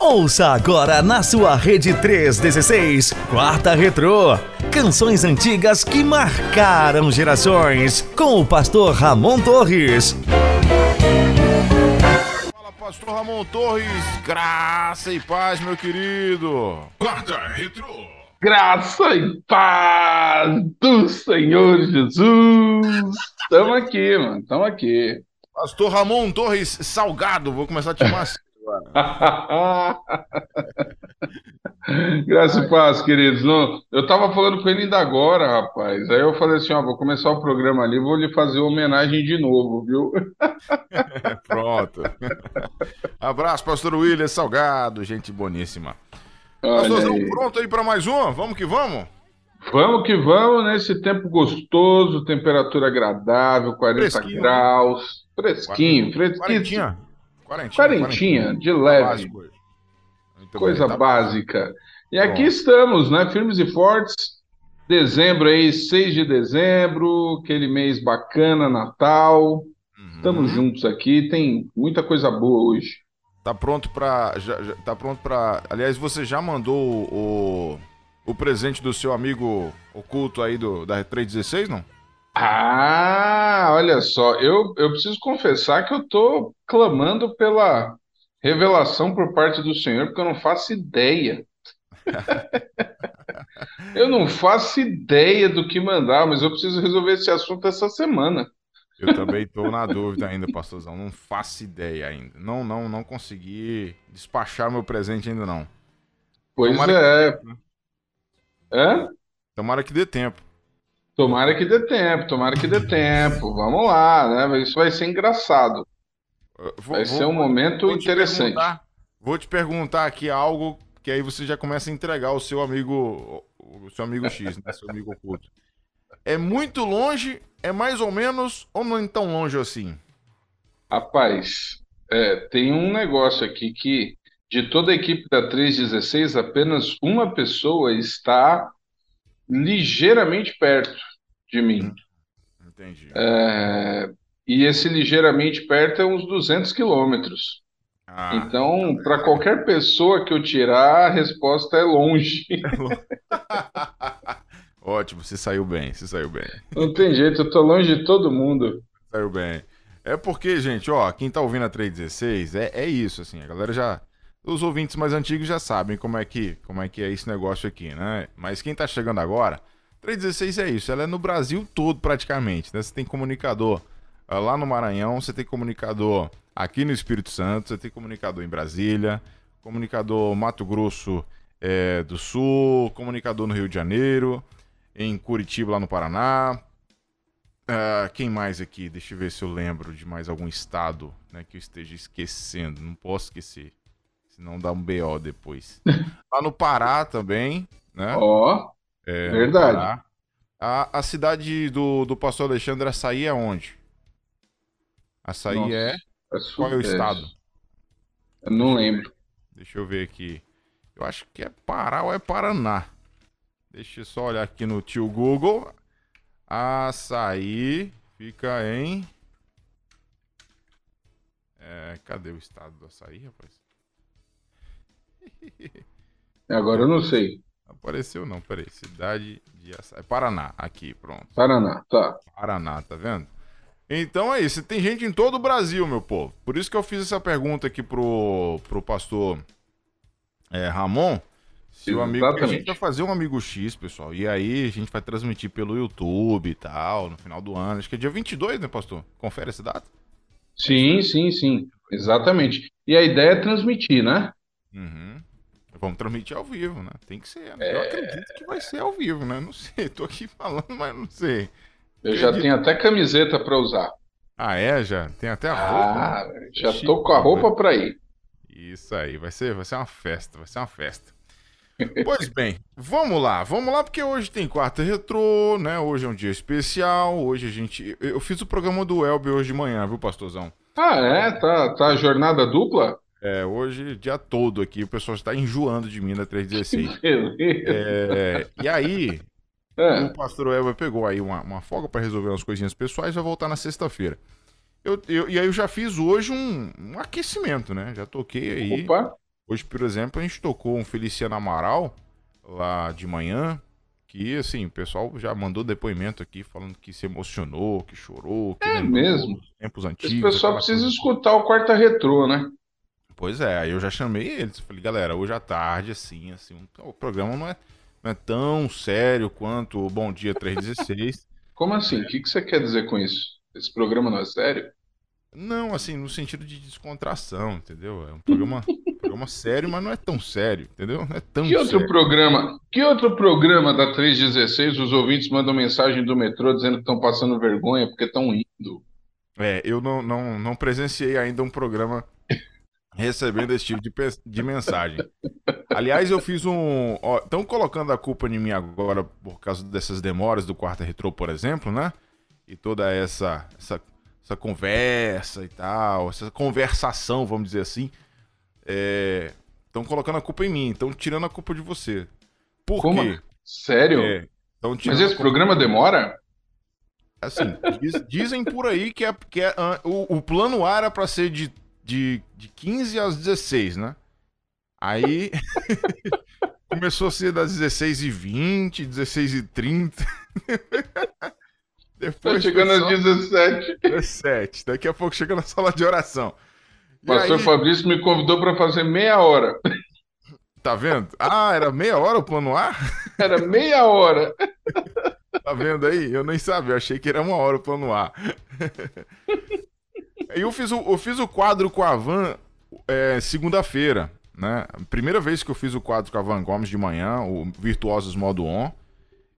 Ouça agora na sua rede 316, Quarta Retrô. Canções antigas que marcaram gerações. Com o pastor Ramon Torres. Fala, pastor Ramon Torres. Graça e paz, meu querido. Quarta Retrô. Graça e paz do Senhor Jesus. Estamos aqui, mano. Estamos aqui. Pastor Ramon Torres Salgado. Vou começar a te chamar assim. Graças e paz, queridos. Não, eu tava falando com ele ainda agora, rapaz. Aí eu falei assim: ó, vou começar o programa ali, vou lhe fazer homenagem de novo, viu? Pronto. Abraço, pastor William Salgado, gente boníssima. Pastorzão, pronto aí pra mais uma? Vamos que vamos? Vamos que vamos nesse tempo gostoso, temperatura agradável, 40 Fresquinho, né? graus, fresquinho, fresquinho, Quarentinha. Quarentinha. quarentinha, de leve. Básico hoje. Muito Coisa bem, tá básica. E aqui Bom. estamos, né? Firmes e fortes. Dezembro aí, 6 de dezembro, aquele mês bacana, Natal. Uhum. Estamos juntos aqui, tem muita coisa boa hoje. Tá pronto já- tá pronto pra. Aliás, você já mandou o, o presente do seu amigo oculto aí do, da 316, não? Ah, olha só, eu, eu preciso confessar que eu tô clamando pela revelação por parte do Senhor, porque eu não faço ideia. Eu não faço ideia do que mandar, mas eu preciso resolver esse assunto essa semana. Eu também tô na dúvida ainda, pastorzão. Não faço ideia ainda. Não, não, não consegui despachar meu presente ainda não. Pois Tomara é. que dê tempo, né? Hã? Tomara que dê tempo. Tomara que dê tempo, tomara que dê tempo. Vamos lá, né? Isso vai ser engraçado. Vou- Vai ser um momento vou te interessante. vou te perguntar aqui algo que aí você já começa a entregar o seu amigo, o seu amigo X, né? Seu amigo oculto. É muito longe, é mais ou menos, ou não é tão longe assim? Rapaz, é, tem um negócio aqui que de toda a equipe da 316, apenas uma pessoa está ligeiramente perto de mim. Entendi. É, e esse ligeiramente perto é uns 200 quilômetros. Ah, Então, para qualquer pessoa que eu tirar, a resposta é longe. Ótimo, você saiu bem, você saiu bem. Não tem jeito, eu tô longe de todo mundo. Saiu bem. É porque, gente, ó, quem tá ouvindo a 316 é, é isso, assim, a galera já. Os ouvintes mais antigos já sabem como é que como é que é esse negócio aqui, né? Mas quem tá chegando agora, 316 é isso, ela é no Brasil todo praticamente, né? Você tem comunicador ah, lá no Maranhão, você tem comunicador aqui no Espírito Santo, você tem comunicador em Brasília, comunicador Mato Grosso eh, do Sul, comunicador no Rio de Janeiro, em Curitiba, lá no Paraná, ah, quem mais aqui? Deixa eu ver se eu lembro de mais algum estado né, que eu esteja esquecendo. Não posso esquecer. Senão dá um BO depois. Lá no Pará também, né? Ó, É, no verdade. A, a cidade do, do pastor Alexandre, Açaí é onde? Açaí Nossa, é. é Qual é o estado? Eu não lembro. Deixa eu ver aqui. Eu acho que é Pará ou é Paraná. Deixa eu só olhar aqui no tio Google. Açaí fica em. É, cadê o estado do açaí, rapaz? Agora eu não sei. Apareceu não, peraí. Cidade de açaí. Paraná, aqui, pronto. Paraná, tá. Paraná, tá vendo? Então é isso, tem gente em todo o Brasil, meu povo. Por isso que eu fiz essa pergunta aqui pro, pro pastor é, Ramon. Se o amigo. A gente vai fazer um amigo X, pessoal. E aí a gente vai transmitir pelo YouTube e tal, no final do ano. Acho que é dia 22, né, pastor? Confere essa data? Sim, sim, sim. Exatamente. E a ideia é transmitir, né? Uhum. Vamos transmitir ao vivo, né? Tem que ser. né? Eu acredito que vai ser ao vivo, né? Não sei, tô aqui falando, mas não sei. Eu já tenho até camiseta para usar. Ah, é? Já? Tem até a roupa. Ah, já chique, tô com a né? roupa para ir. Isso aí, vai ser, vai ser uma festa, vai ser uma festa. Pois bem, vamos lá, vamos lá, porque hoje tem quarta retrô, né? Hoje é um dia especial. Hoje a gente. Eu fiz o programa do Elber hoje de manhã, viu, pastorzão? Ah, é? Tá, tá jornada dupla? É, hoje, dia todo aqui, o pessoal está enjoando de mim da 316. Beleza. É, e aí, É. O pastor Elber pegou aí uma, uma folga para resolver umas coisinhas pessoais e vai voltar na sexta-feira. Eu, eu, e aí eu já fiz hoje um, um aquecimento, né? Já toquei aí. Opa. Hoje, por exemplo, a gente tocou um Feliciano Amaral lá de manhã. Que, assim, o pessoal já mandou depoimento aqui falando que se emocionou, que chorou. Que é mesmo? Tempos antigos. Esse pessoal precisa coisa. escutar o quarta retrô, né? Pois é, aí eu já chamei eles. Falei, galera, hoje à tarde, assim, assim, o programa não é, não é tão sério quanto o Bom Dia 316. Como assim? O que, que você quer dizer com isso? Esse programa não é sério? Não, assim, no sentido de descontração, entendeu? É um programa, programa sério, mas não é tão sério, entendeu? Não é tão que outro sério. programa? Que outro programa da 316 os ouvintes mandam mensagem do metrô dizendo que estão passando vergonha porque estão indo? É, eu não, não, não presenciei ainda um programa recebendo esse tipo de, de mensagem. Aliás, eu fiz um. Estão colocando a culpa em mim agora por causa dessas demoras do quarta retrô, por exemplo, né? E toda essa, essa essa conversa e tal, essa conversação, vamos dizer assim, estão é, colocando a culpa em mim, estão tirando a culpa de você. Por Como? quê? Sério? É, Mas esse programa demora? Assim, diz, dizem por aí que, é, que é, uh, o, o, plano A era para ser de, de, de 15 às 16, né? Aí começou a ser das 16 e 20, 16 e 30. Depois tá chegando às 17. 17. Daqui a pouco chega na sala de oração. O pastor aí... Fabrício me convidou para fazer meia hora. Tá vendo? Ah, era meia hora o plano A? Era meia hora. Tá vendo aí? Eu nem sabia, eu achei que era uma hora o plano A. eu fiz o, eu fiz o quadro com a Van é, segunda-feira, né? Primeira vez que eu fiz o quadro com a Van Gomes de manhã, o Virtuosos Modo On.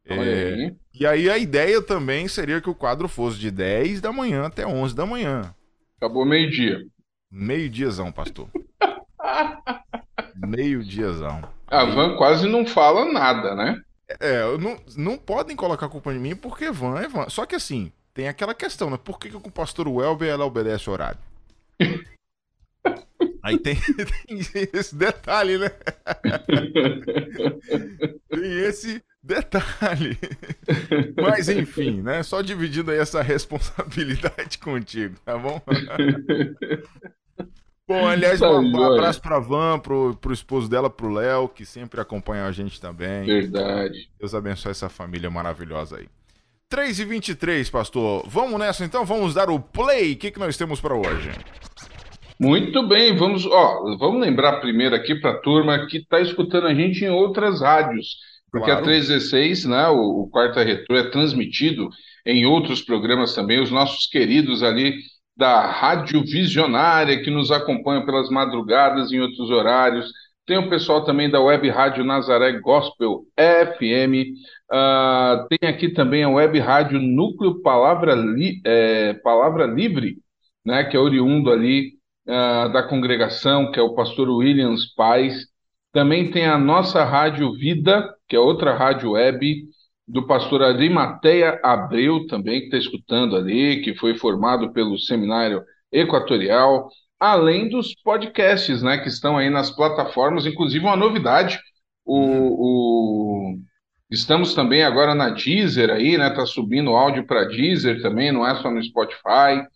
É, e aí a ideia também seria que o quadro fosse de 10 da manhã até 11 da manhã. Acabou meio-dia. Meio-diazão, pastor. Meio-diazão. A Van quase não fala nada, né? É, não, não podem colocar culpa em mim porque Van é Van. Só que assim, tem aquela questão, né? Por que, que o pastor Welber ela obedece o horário? Aí tem, tem, esse detalhe, né? tem esse detalhe. Mas enfim, né? Só dividindo aí essa responsabilidade contigo, tá bom? Bom, aliás, tá um, abraço pra Van, pro, pro esposo dela, pro Léo, que sempre acompanha a gente também. Verdade. Deus abençoe essa família maravilhosa aí. 3 e 23 pastor. Vamos nessa então? Vamos dar o play. O que, que nós temos para hoje? Muito bem, vamos, ó, vamos lembrar primeiro aqui para a turma que está escutando a gente em outras rádios. Porque claro. a 316, né, o, o Quarta Retro é transmitido em outros programas também, os nossos queridos ali da Rádio Visionária, que nos acompanham pelas madrugadas em outros horários. Tem o pessoal também da Web Rádio Nazaré Gospel FM. Uh, ah, tem aqui também a Web Rádio Núcleo Palavra, Li, é, Palavra Livre, né, que é oriundo ali uh, da congregação, que é o pastor Williams Paz. Também tem a nossa Rádio Vida, que é outra rádio web do pastor Arimateia Abreu, também, que está escutando ali, que foi formado pelo Seminário Equatorial, além dos podcasts, né, que estão aí nas plataformas, inclusive uma novidade, o, o... estamos também agora na Deezer aí, né, tá subindo áudio para Deezer também, não é só no Spotify,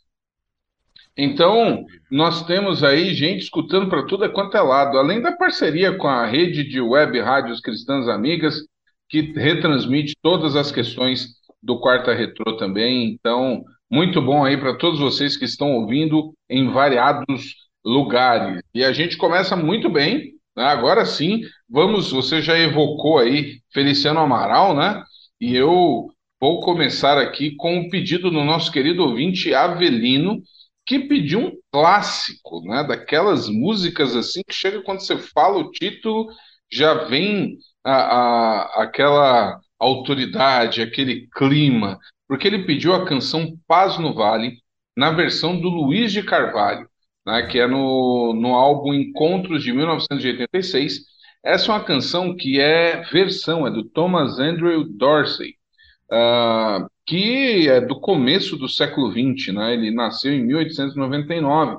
então, nós temos aí gente escutando para tudo quanto é lado, além da parceria com a rede de web rádios cristãs amigas, que retransmite todas as questões do Quarta Retrô também. Então, muito bom aí para todos vocês que estão ouvindo em variados lugares. E a gente começa muito bem, né? agora sim, vamos, você já evocou aí Feliciano Amaral, né? E eu vou começar aqui com um pedido do nosso querido ouvinte Avelino, que pediu um clássico, né? Daquelas músicas assim que chega quando você fala o título, já vem a, a, aquela autoridade, aquele clima, porque ele pediu a canção Paz no Vale na versão do Luiz de Carvalho, né? Que é no, no álbum Encontros de 1986. Essa é uma canção que é versão, é do Thomas Andrew Dorsey. Uh, que é do começo do século XX, né? Ele nasceu em 1899. Uh,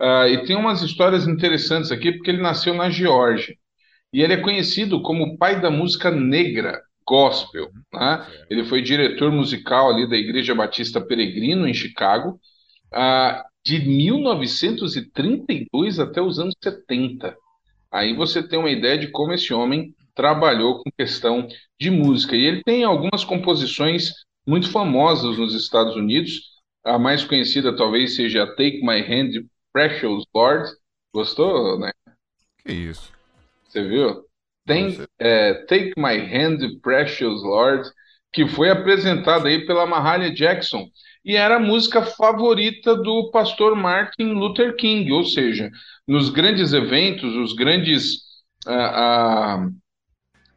ah, e tem umas histórias interessantes aqui, porque ele nasceu na Geórgia. E ele é conhecido como o pai da música negra gospel. Né? Ele foi diretor musical ali da Igreja Batista Peregrino, em Chicago, uh, de 1932 até os anos 70. Aí você tem uma ideia de como esse homem trabalhou com questão de música. E ele tem algumas composições muito famosas nos Estados Unidos. A mais conhecida talvez seja Take My Hand, Precious Lord. Gostou, né? Que isso. Você viu? Tem é, Take My Hand, Precious Lord, que foi apresentada aí pela Mahalia Jackson e era a música favorita do pastor Martin Luther King, ou seja, nos grandes eventos, os grandes ah, ah,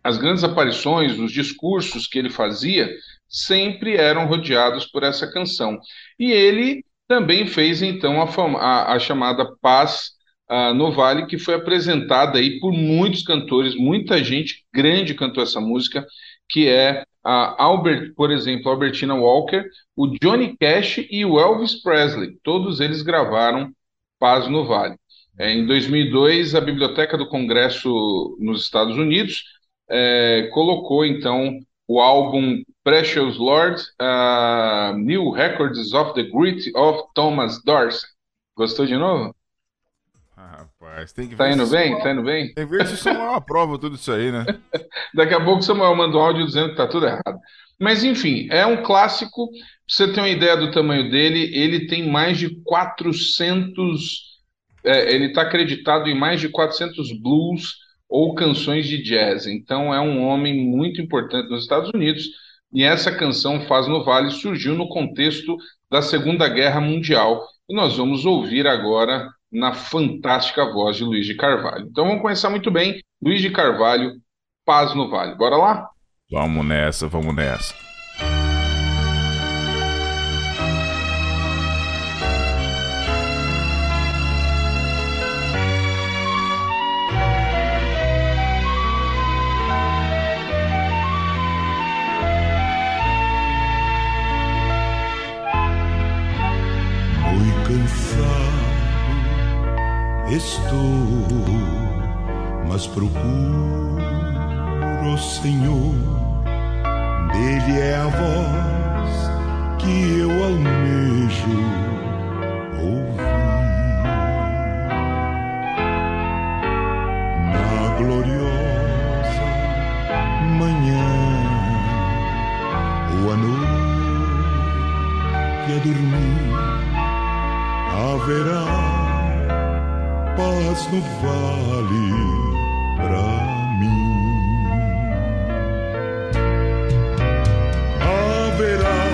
as grandes aparições, os discursos que ele fazia, sempre eram rodeados por essa canção. E ele também fez então a, a, a chamada Paz uh, no Vale, que foi apresentada aí por muitos cantores, muita gente grande cantou essa música, que é a Albert, por exemplo, Albertina Walker, o Johnny Cash e o Elvis Presley. Todos eles gravaram Paz no Vale. É, em 2002, a Biblioteca do Congresso nos Estados Unidos é, colocou então o álbum Precious Lord, uh, New Records of the Grit of Thomas Dorsey. Gostou de novo? Rapaz, tem que Tá indo bem? Tá indo bem? Tem que ver se o Samuel aprova tudo isso aí, né? Daqui a pouco o Samuel manda um áudio dizendo que tá tudo errado. Mas enfim, é um clássico. Pra você ter uma ideia do tamanho dele, ele tem mais de 400. É, ele está acreditado em mais de 400 blues ou canções de jazz. Então é um homem muito importante nos Estados Unidos. E essa canção Faz no Vale surgiu no contexto da Segunda Guerra Mundial. E nós vamos ouvir agora na fantástica voz de Luiz de Carvalho. Então vamos começar muito bem. Luiz de Carvalho, Paz no Vale. Bora lá? Vamos nessa, vamos nessa. Estou, mas procuro o Senhor, dele é a voz que eu almejo ouvir. Na gloriosa manhã ou à noite a dormir haverá paz no vale pra mim. Haverá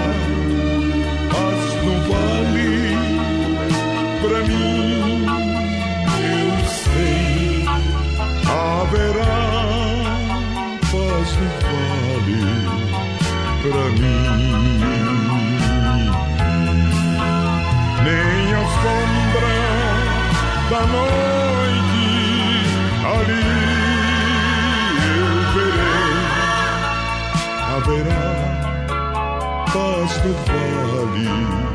haverá paz no vale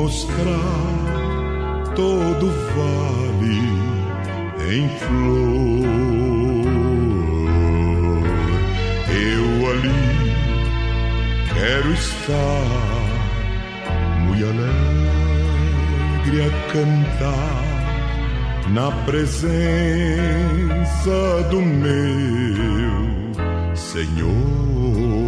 mostrar todo vale em flor. Eu ali quero estar muito alegre a cantar na presença do meu Senhor.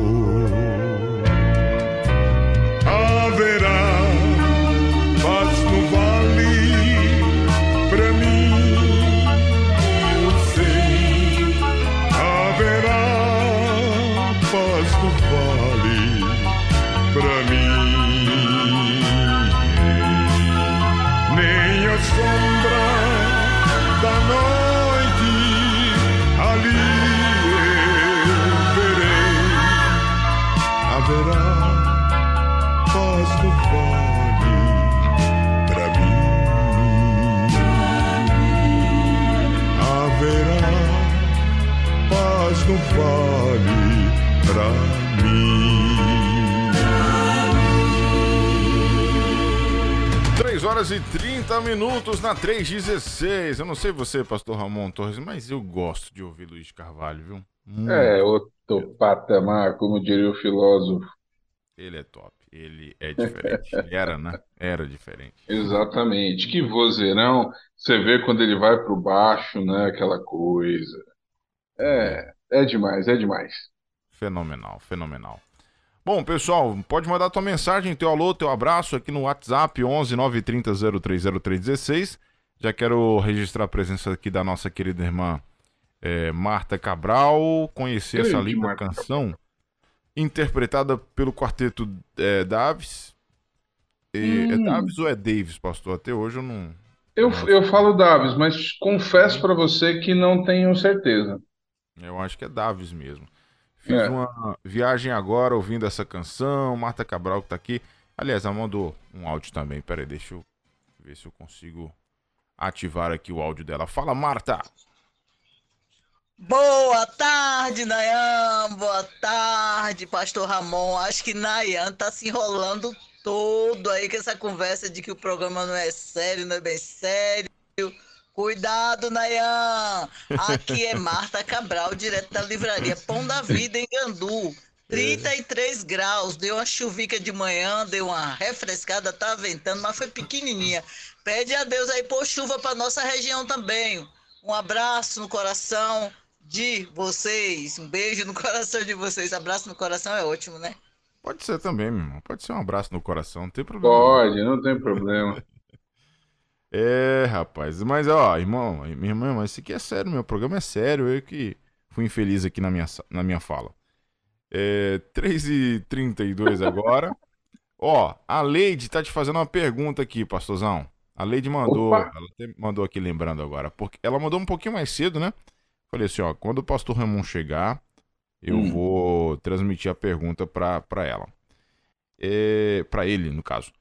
Horas e 30 minutos na 316. Eu não sei você, pastor Ramon Torres, mas eu gosto de ouvir Luiz Carvalho, viu? Muito. É, outro patamar, como diria o filósofo. Ele é top. Ele é diferente. Era, né? Era diferente. Exatamente. Que vozeirão. Você vê quando ele vai pro baixo, né? Aquela coisa. É, é demais, é demais. Fenomenal, fenomenal. Bom, pessoal, pode mandar tua mensagem, teu alô, teu abraço aqui no WhatsApp 11 930 030316. Já quero registrar a presença aqui da nossa querida irmã é, Marta Cabral, conhecer essa linda Marta canção, interpretada pelo quarteto é, Davis. E- É Hum. Davis ou é Davis, pastor? Até hoje eu não. Eu, eu falo Davis, mas confesso pra você que não tenho certeza. Eu acho que é Davis mesmo. Fiz É. uma viagem agora ouvindo essa canção. Marta Cabral que tá aqui. Aliás, ela mandou um áudio também. Pera aí, deixa eu ver se eu consigo ativar aqui o áudio dela. Fala, Marta! Boa tarde, Nayan. Boa tarde, Pastor Ramon. Acho que Nayan tá se enrolando todo aí com essa conversa de que o programa não é sério, não é bem sério. Cuidado, Nayan. Aqui é Marta Cabral, direto da livraria Pão da Vida, em Gandu. 33 graus, deu uma chuvica de manhã, deu uma refrescada, tá ventando, mas foi pequenininha. Pede a Deus aí por chuva para nossa região também. Um abraço no coração de vocês. Um beijo no coração de vocês. Abraço no coração é ótimo, né? Pode ser também, meu irmão. Pode ser um abraço no coração, não tem problema. Pode, não tem problema. É, rapaz. Mas, ó, irmão, minha irmã, mas isso aqui é sério, meu programa é sério. Eu que fui infeliz aqui na minha, na minha fala. É, 3h32 agora. ó, a Leide tá te fazendo uma pergunta aqui, pastorzão. A Leide mandou, Opa. ela até mandou aqui lembrando agora, porque ela mandou um pouquinho mais cedo, né? Falei assim, ó, quando o pastor Ramon chegar, eu Hum. vou transmitir a pergunta pra, pra ela. É, pra ele, no caso.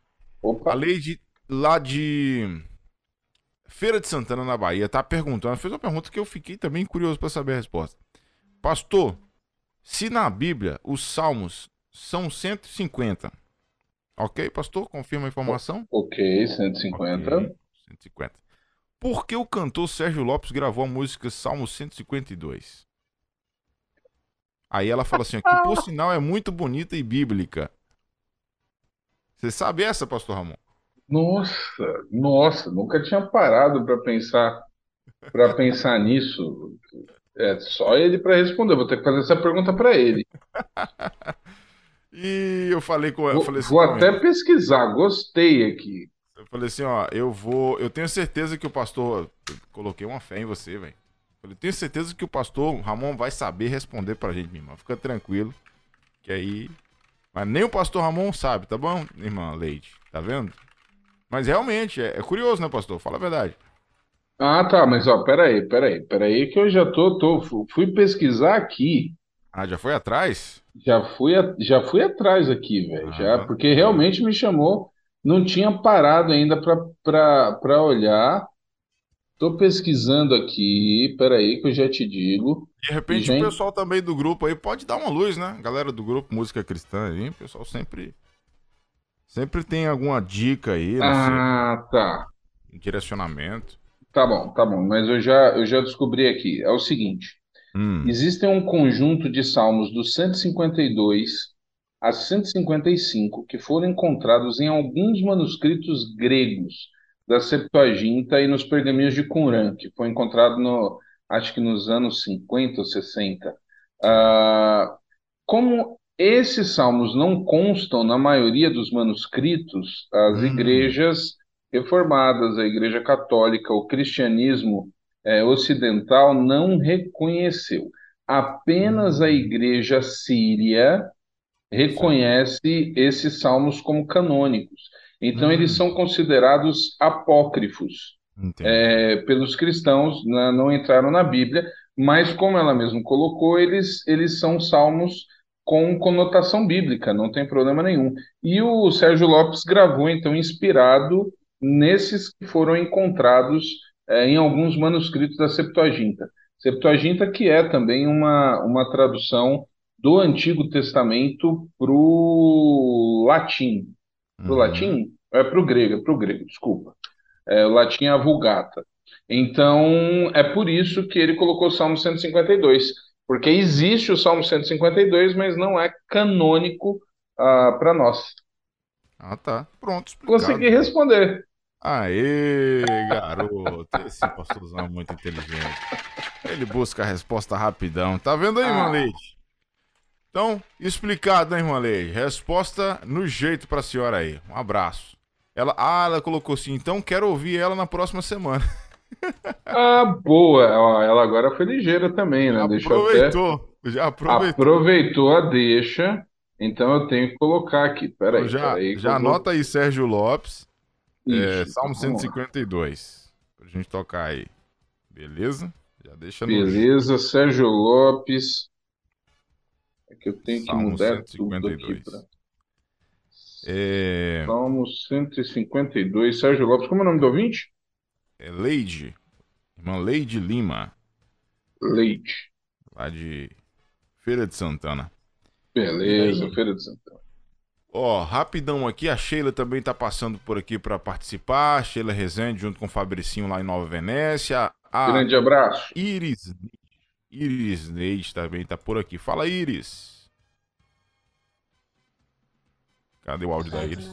A Opa, Leide, lá de Feira de Santana, na Bahia, tá perguntando, fez uma pergunta que eu fiquei também curioso para saber a resposta. Pastor, se na Bíblia os salmos são 150, ok, pastor? Confirma a informação? ok, 150. Ok, 150. Por que o cantor Sérgio Lopes gravou a música Salmo 152? Aí ela fala assim, que por sinal é muito bonita e bíblica. Você sabe essa, pastor Ramon? Nossa, nossa, nunca tinha parado para pensar para pensar nisso. É só ele para responder. Vou ter que fazer essa pergunta para ele. E eu falei com eu Vou, falei assim, vou "Não, até pesquisar. Gostei aqui. eu falei assim, ó, eu vou, eu tenho certeza que o pastor, eu coloquei uma fé em você, velho. Eu tenho certeza que o pastor Ramon vai saber responder pra gente, minha irmã. Fica tranquilo, que aí, mas nem o pastor Ramon sabe, tá bom, irmã Leite? Tá vendo? Mas realmente é, é curioso, né, pastor? Fala a verdade. Ah, tá, mas ó, peraí, peraí, peraí, que eu já tô, tô, fui pesquisar aqui. Ah, já foi atrás? Já fui, a- já fui atrás aqui, velho, Ah, já, porque realmente me chamou, não tinha parado ainda para olhar. Tô pesquisando aqui, peraí que eu já te digo. De repente Gente. o pessoal também do grupo aí pode dar uma luz, né? Galera do grupo Música Cristã aí, o pessoal sempre sempre tem alguma dica aí, não sei. Ah, tá. um direcionamento. Tá bom, tá bom, mas eu já, eu já descobri aqui. É o seguinte: Hum, existem um conjunto de salmos do 152 a 155 que foram encontrados em alguns manuscritos gregos da Septuaginta e nos pergaminhos de Qumran, que foi encontrado no, acho que nos anos 50 ou 60. Ah, como esses salmos não constam na maioria dos manuscritos, as Hum. igrejas reformadas, a Igreja Católica, o cristianismo eh, ocidental não reconheceu. Apenas a Igreja Síria reconhece esses salmos como canônicos. Então, Hum. eles são considerados apócrifos é, pelos cristãos, né, não entraram na Bíblia, mas como ela mesma colocou, eles, eles são salmos com conotação bíblica, não tem problema nenhum. E o Sérgio Lopes gravou, então, inspirado nesses que foram encontrados é, em alguns manuscritos da Septuaginta. Septuaginta, que é também uma, uma tradução do Antigo Testamento para o latim. Para o Uhum. latim? É para o grego, é para o grego, desculpa. É, o latim é a Vulgata. Então, é por isso que ele colocou o Salmo 152, porque existe o Salmo 152, mas não é canônico ah, para nós. Ah, tá. Pronto, explicado. Consegui responder. Aê, garoto. Esse pastorzão é muito inteligente. Ele busca a resposta rapidão. Tá vendo aí, irmã Ah. Leite? Então, explicado, hein, irmã Leite? Resposta no jeito pra senhora aí. Um abraço. Ela, ah, ela colocou assim, então quero ouvir ela na próxima semana. Ah, boa. Ela agora foi ligeira também, né? Deixa eu até... aproveitou. Já aproveitou. Aproveitou a deixa, então eu tenho que colocar aqui. Peraí, Então já peraí. que já vou- anota aí, Sérgio Lopes. É, Isso, Salmo vamos lá. 152. Pra gente tocar aí. Beleza? Já deixa no Beleza, Sérgio Lopes. É que eu tenho que Salmo mudar tudo aqui 152. para É, Salmo 152. Sérgio Lopes, como é o nome do ouvinte? É Leide. Irmã Leide Lima, Leite. lá de Feira de Santana. Beleza? Feira de Santana. Ó, rapidão aqui, a Sheila também tá passando por aqui pra participar. Sheila Rezende junto com o Fabricinho lá em Nova Venécia. A Grande abraço. Iris Iris Neide também tá por aqui. Fala, Iris. Cadê o áudio da Iris?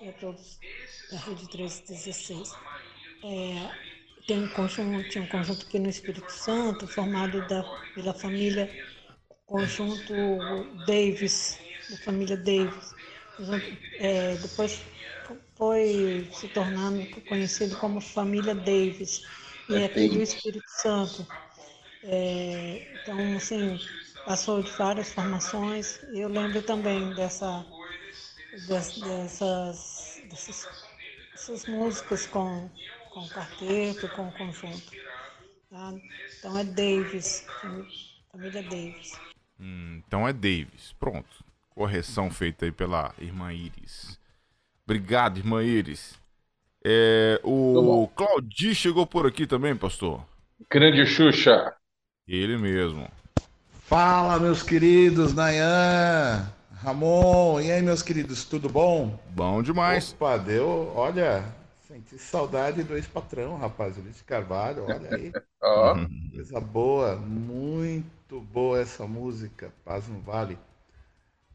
A todos da Rede 1316. É, tem um conjunto, tinha um conjunto aqui no Espírito Santo, formado da, pela família Conjunto Davis, da família Davis. É, depois foi se tornando conhecido como Família Davis, e é aqui do Espírito Santo. É, então, assim, passou de várias formações. Eu lembro também dessa, des- dessas, dessas, dessas músicas com, com quarteto, com conjunto. tá? Então é Davis, família Davis. Hum, então é Davis. Pronto. Correção feita aí pela irmã Iris. Obrigado, irmã Iris. É, Tá o bom. Claudi chegou por aqui também, pastor. Grande Xuxa. Ele mesmo. Fala, meus queridos, Nayan, Ramon, e aí, meus queridos, tudo bom? Bom demais. Opa, deu, olha, senti saudade do ex-patrão, rapaz, Ulisses Carvalho, olha aí, Ó, coisa boa, muito boa essa música, Paz no Vale.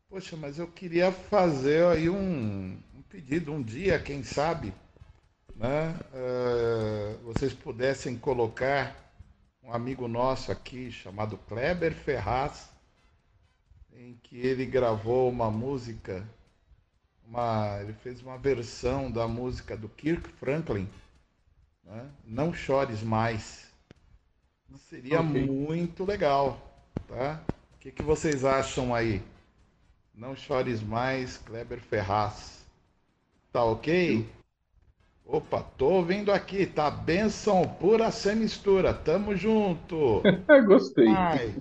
Poxa, mas eu queria fazer aí um, um pedido, um dia, quem sabe, né, eh, vocês pudessem colocar um amigo nosso aqui chamado Kleber Ferraz, em que ele gravou uma música, uma, ele fez uma versão da música do Kirk Franklin, né? Não Chores Mais. Seria Ok. muito legal, tá? O que, que vocês acham aí? Não Chores Mais, Kleber Ferraz. Tá ok? Opa, tô ouvindo aqui, tá? Benção pura sem mistura, tamo junto! gostei. Ai.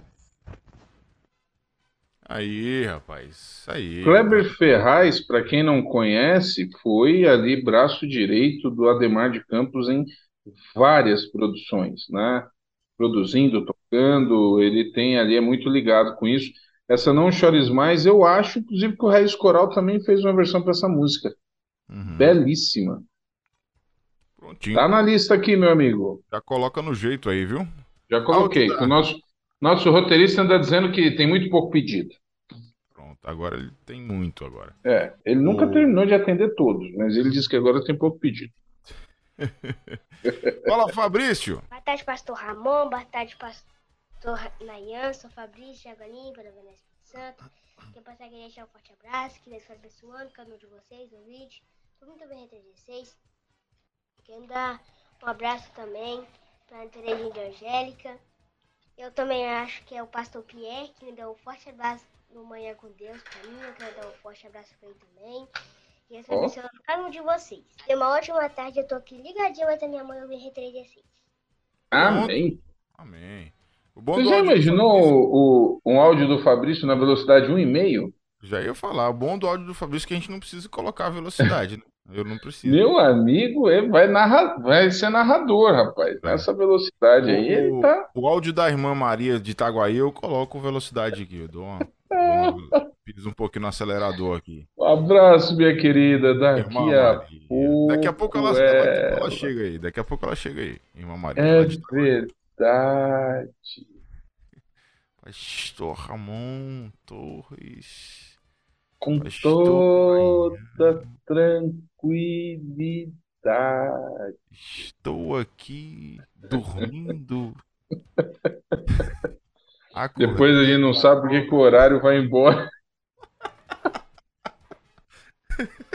Aí, rapaz. Aí. Kleber Ferraz, para quem não conhece, foi ali braço direito do Ademar de Campos em várias produções, né? Produzindo, tocando, ele tem ali, é muito ligado com isso. Essa Não Chores Mais, eu acho, inclusive, que o Raiz Coral também fez uma versão para essa música. Uhum. Belíssima. Prontinho. Tá na lista aqui, meu amigo. Já coloca no jeito aí, viu? Já coloquei. O nosso, nosso roteirista anda dizendo que tem muito pouco pedido. Agora ele tem muito agora. É, ele nunca O- terminou de atender todos, mas ele disse que agora tem pouco pedido. Fala, Fabrício. Boa tarde, pastor Ramon. Boa tarde, pastor Nayan. Sou Fabrício Jagalim, da Espírito Santo. Eu passar aqui deixar um forte abraço. Que Deus abençoando cada um de vocês, ouvinte. Tô muito bem, 36. Quero dar um abraço também para a Terezinha de Angélica. Eu também acho que é o pastor Pierre, que me deu um forte abraço no Manhã com Deus para mim. Eu quero dar um forte abraço para ele também. E Deus Ó. abençoe cada um de vocês. Tenha uma ótima tarde. Eu tô aqui ligadinho até minha mãe ouvir R36. Amém. Amém. O bom Você do já imaginou Fabrício- o, um áudio do Fabrício na velocidade 1,5? Já ia falar. O bom do áudio do Fabrício é que a gente não precisa colocar a velocidade, né? Eu não preciso. Meu amigo, ele vai, narra, vai ser narrador, rapaz. Nessa velocidade aí, ele tá. O áudio da irmã Maria de Itaguaí eu coloco velocidade aqui. Eu dou uma, Fiz um pouquinho no acelerador aqui. Um abraço, minha querida. Daqui Irmã a Maria. pouco. Daqui a pouco ela, é... ela, chega aí. Daqui a pouco ela chega aí, irmã Maria. É verdade. Pastor Ramon Torres. Com Pastor toda tranquilidade. Estou aqui dormindo. Acordei. Depois a gente não sabe porque que o horário vai embora.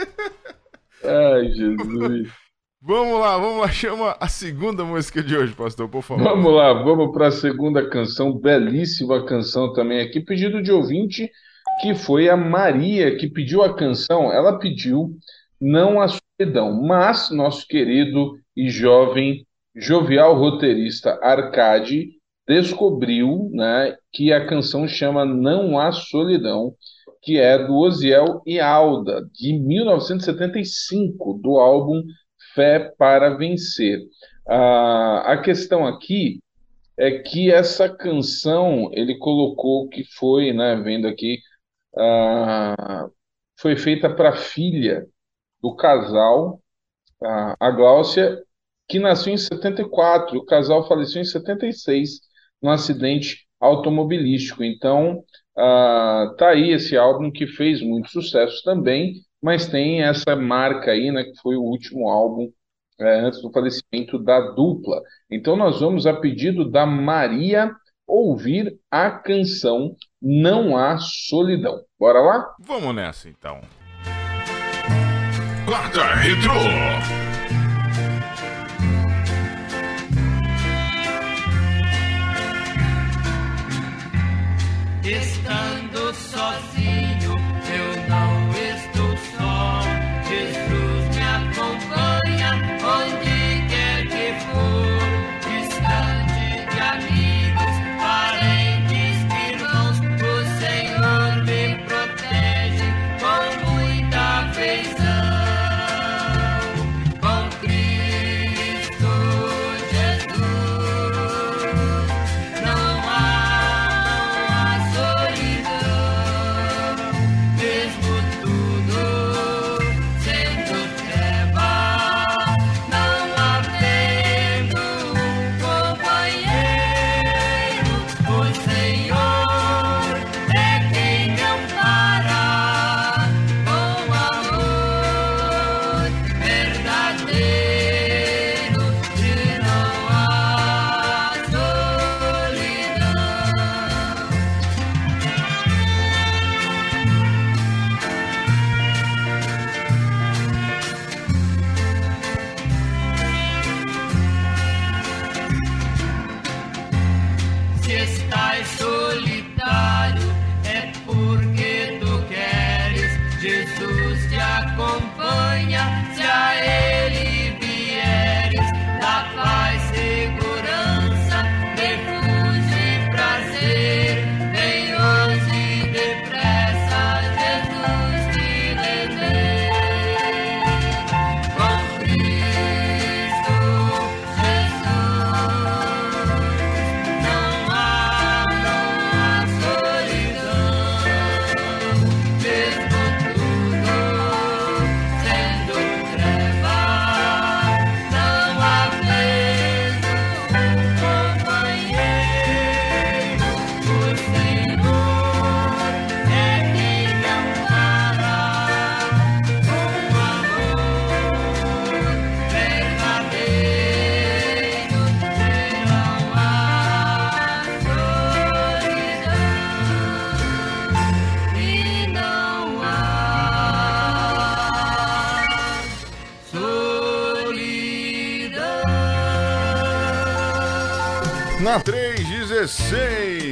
Ai, Jesus. Vamos lá, vamos lá. Chama a segunda música de hoje, pastor, por favor. Vamos lá, vamos para a segunda canção, belíssima canção também aqui, pedido de ouvinte, que foi a Maria que pediu a canção. Ela pediu Não a Solidão, mas nosso querido e jovem, jovial roteirista Arcade descobriu, né, que a canção chama Não Há Solidão, que é do Osiel e Alda, de 1975, do álbum Fé para Vencer. Ah, a questão aqui é que essa canção ele colocou que foi, né, vendo aqui, ah, foi feita para a filha do casal, a, Gláucia, que nasceu em 74. O casal faleceu em 76 num acidente automobilístico. Então, ah, tá aí esse álbum que fez muito sucesso também, mas tem essa marca aí, né, que foi o último álbum é, antes do falecimento da dupla. Então, nós vamos, a pedido da Maria, ouvir a canção Não Há Solidão. Bora lá? Vamos nessa, então. Quarta Retrô. Estando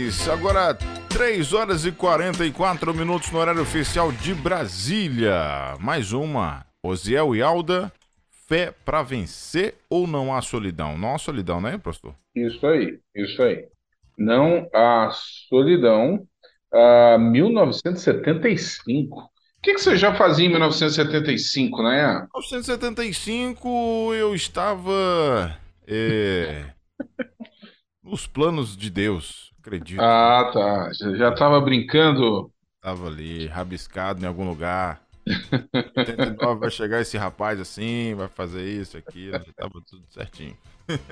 316, agora 3 horas e 44 minutos no horário oficial de Brasília. Mais uma. Osiel e Alda, fé pra vencer ou não há solidão? Não há solidão, né, pastor? Isso aí, isso aí. Não há solidão. Ah, 1975. O que, que você já fazia em 1975, né? Em 1975 eu estava é, nos planos de Deus, acredito. Ah, tá. Já estava brincando tava ali, rabiscado em algum lugar. 89 vai chegar esse rapaz assim, vai fazer isso, aquilo, já tava tudo certinho.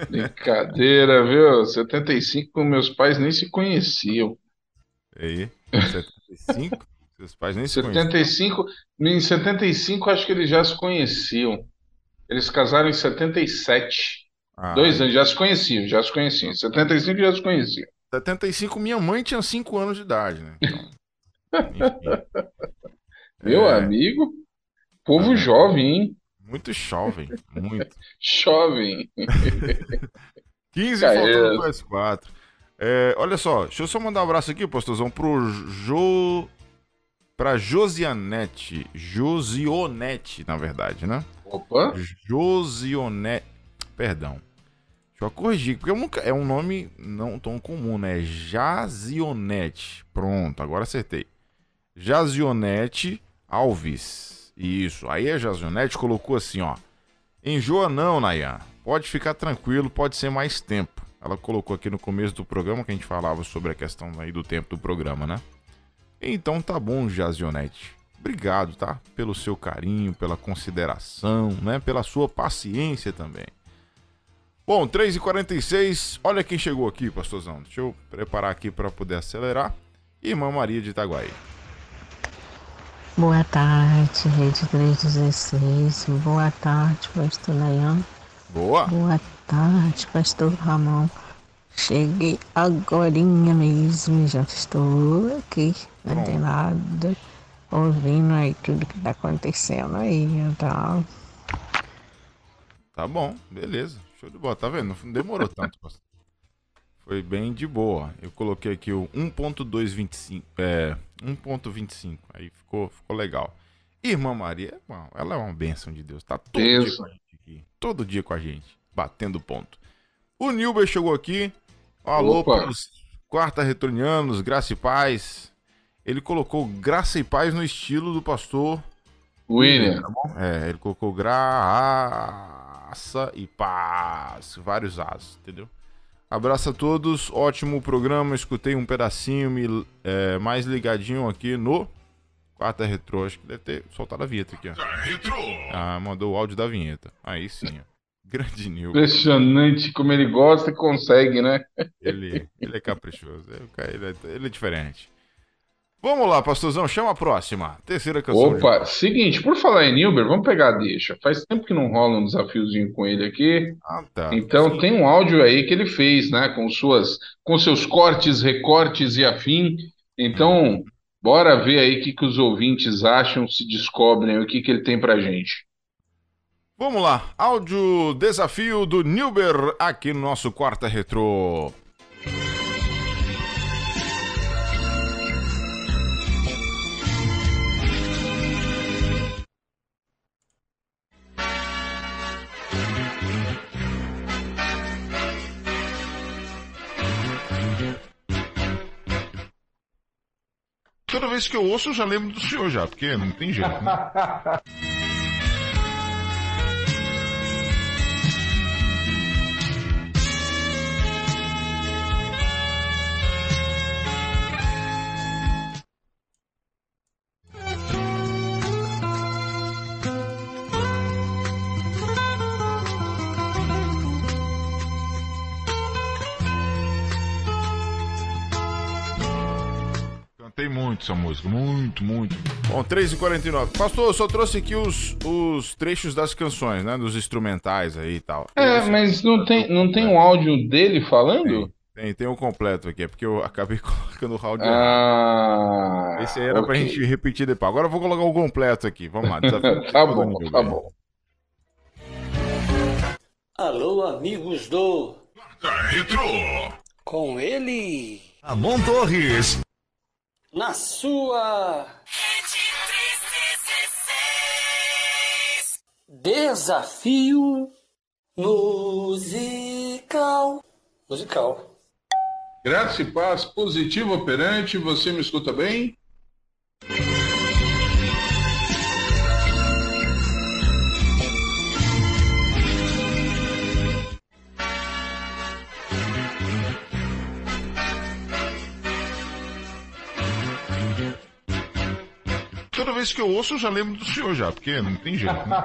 Brincadeira, viu? 75, meus pais nem se conheciam. E aí, 75? Seus pais nem se conheciam. 75, em 75 acho que eles já se conheciam. Eles casaram em 77. Ah, Dois anos, já se conheciam, já se conheciam. Em 75 já se conheciam. 75, minha mãe tinha 5 anos de idade, né? Então. Meu É, amigo, povo jovem, hein? Muito jovem, muito. Jovem. 15 É faltando isso. pro PS4. É, olha só, deixa eu só mandar um abraço aqui, pastorzão, pro Jo. Pra Josianete. Josionete, na verdade, né? Opa, Josionete. Perdão. Eu corrigir, porque eu nunca, é um nome não tão comum, né? Jazionete. Pronto, agora acertei. Jazionete Alves. Isso. Aí a Jazionete colocou assim, ó. Enjoa não, Nayan. Pode ficar tranquilo, pode ser mais tempo. Ela colocou aqui no começo do programa que a gente falava sobre a questão aí do tempo do programa, né? Então tá bom, Jazionete. Obrigado, tá? Pelo seu carinho, pela consideração, né? Pela sua paciência também. Bom, 3h46, olha quem chegou aqui, pastorzão. Deixa eu preparar aqui para poder acelerar. Irmã Maria de Itaguaí. Boa tarde, Rede 316. Boa tarde, Pastor Nayan. Boa! Boa tarde, Pastor Ramon. Cheguei agorinha mesmo, já estou aqui, Pronto. ouvindo aí tudo que tá acontecendo aí, tá? Tá bom, beleza. Show de bola, tá vendo? Não demorou tanto. Foi bem de boa. Eu coloquei aqui o 1.225, é, 1.25. Aí ficou, ficou legal. Irmã Maria, bom, ela é uma bênção de Deus. Tá todo dia Benção. com a gente aqui. Todo dia com a gente, batendo ponto. O Nilber chegou aqui. Alô Opa. para os quarta retornianos, graça e paz. Ele colocou graça e paz no estilo do pastor William. Tá bom? É, ele colocou graça e paz. Vários as, entendeu? Abraço a todos, ótimo programa. Escutei um pedacinho me, é, mais ligadinho aqui no Quarta Retrô. Acho que deve ter soltado a vinheta aqui, ó. Ah, mandou o áudio da vinheta. Aí sim, ó. Grande Nil. Impressionante como ele gosta e consegue, né? Ele, ele é caprichoso. É, Ele é, ele é diferente. Vamos lá, pastorzão, chama a próxima. Terceira canção. de Opa, seguinte, por falar em Nilber, vamos pegar a deixa. Faz tempo que não rola um desafiozinho com ele aqui. Ah, tá. Então tem um áudio aí que ele fez, né? Com suas, com seus cortes, recortes e afim. Então, bora ver aí o que, que os ouvintes acham, se descobrem o que, que ele tem pra gente. Vamos lá, áudio desafio do Nilber aqui no nosso Quarta Retrô. Toda vez que eu ouço, eu já lembro do senhor já, porque não tem jeito, né? essa música, muito, muito. Bom, 3h49. Pastor, eu só trouxe aqui os, os trechos das canções, né? Dos instrumentais aí e tal. É, Esse- mas não tem, não tem um áudio dele falando? Tem, tem o completo aqui, é porque eu acabei colocando o áudio. Ah, Esse aí era pra ok. gente repetir depois. Agora eu vou colocar o completo aqui. Vamos lá. Tá bom, tá bom. Alô, amigos do. Com ele, Ramon Torres. Na sua. Desafio musical. Musical. Graça e paz, positivo operante, você me escuta bem? Toda vez que eu ouço, eu já lembro do senhor já, porque não tem jeito. Né?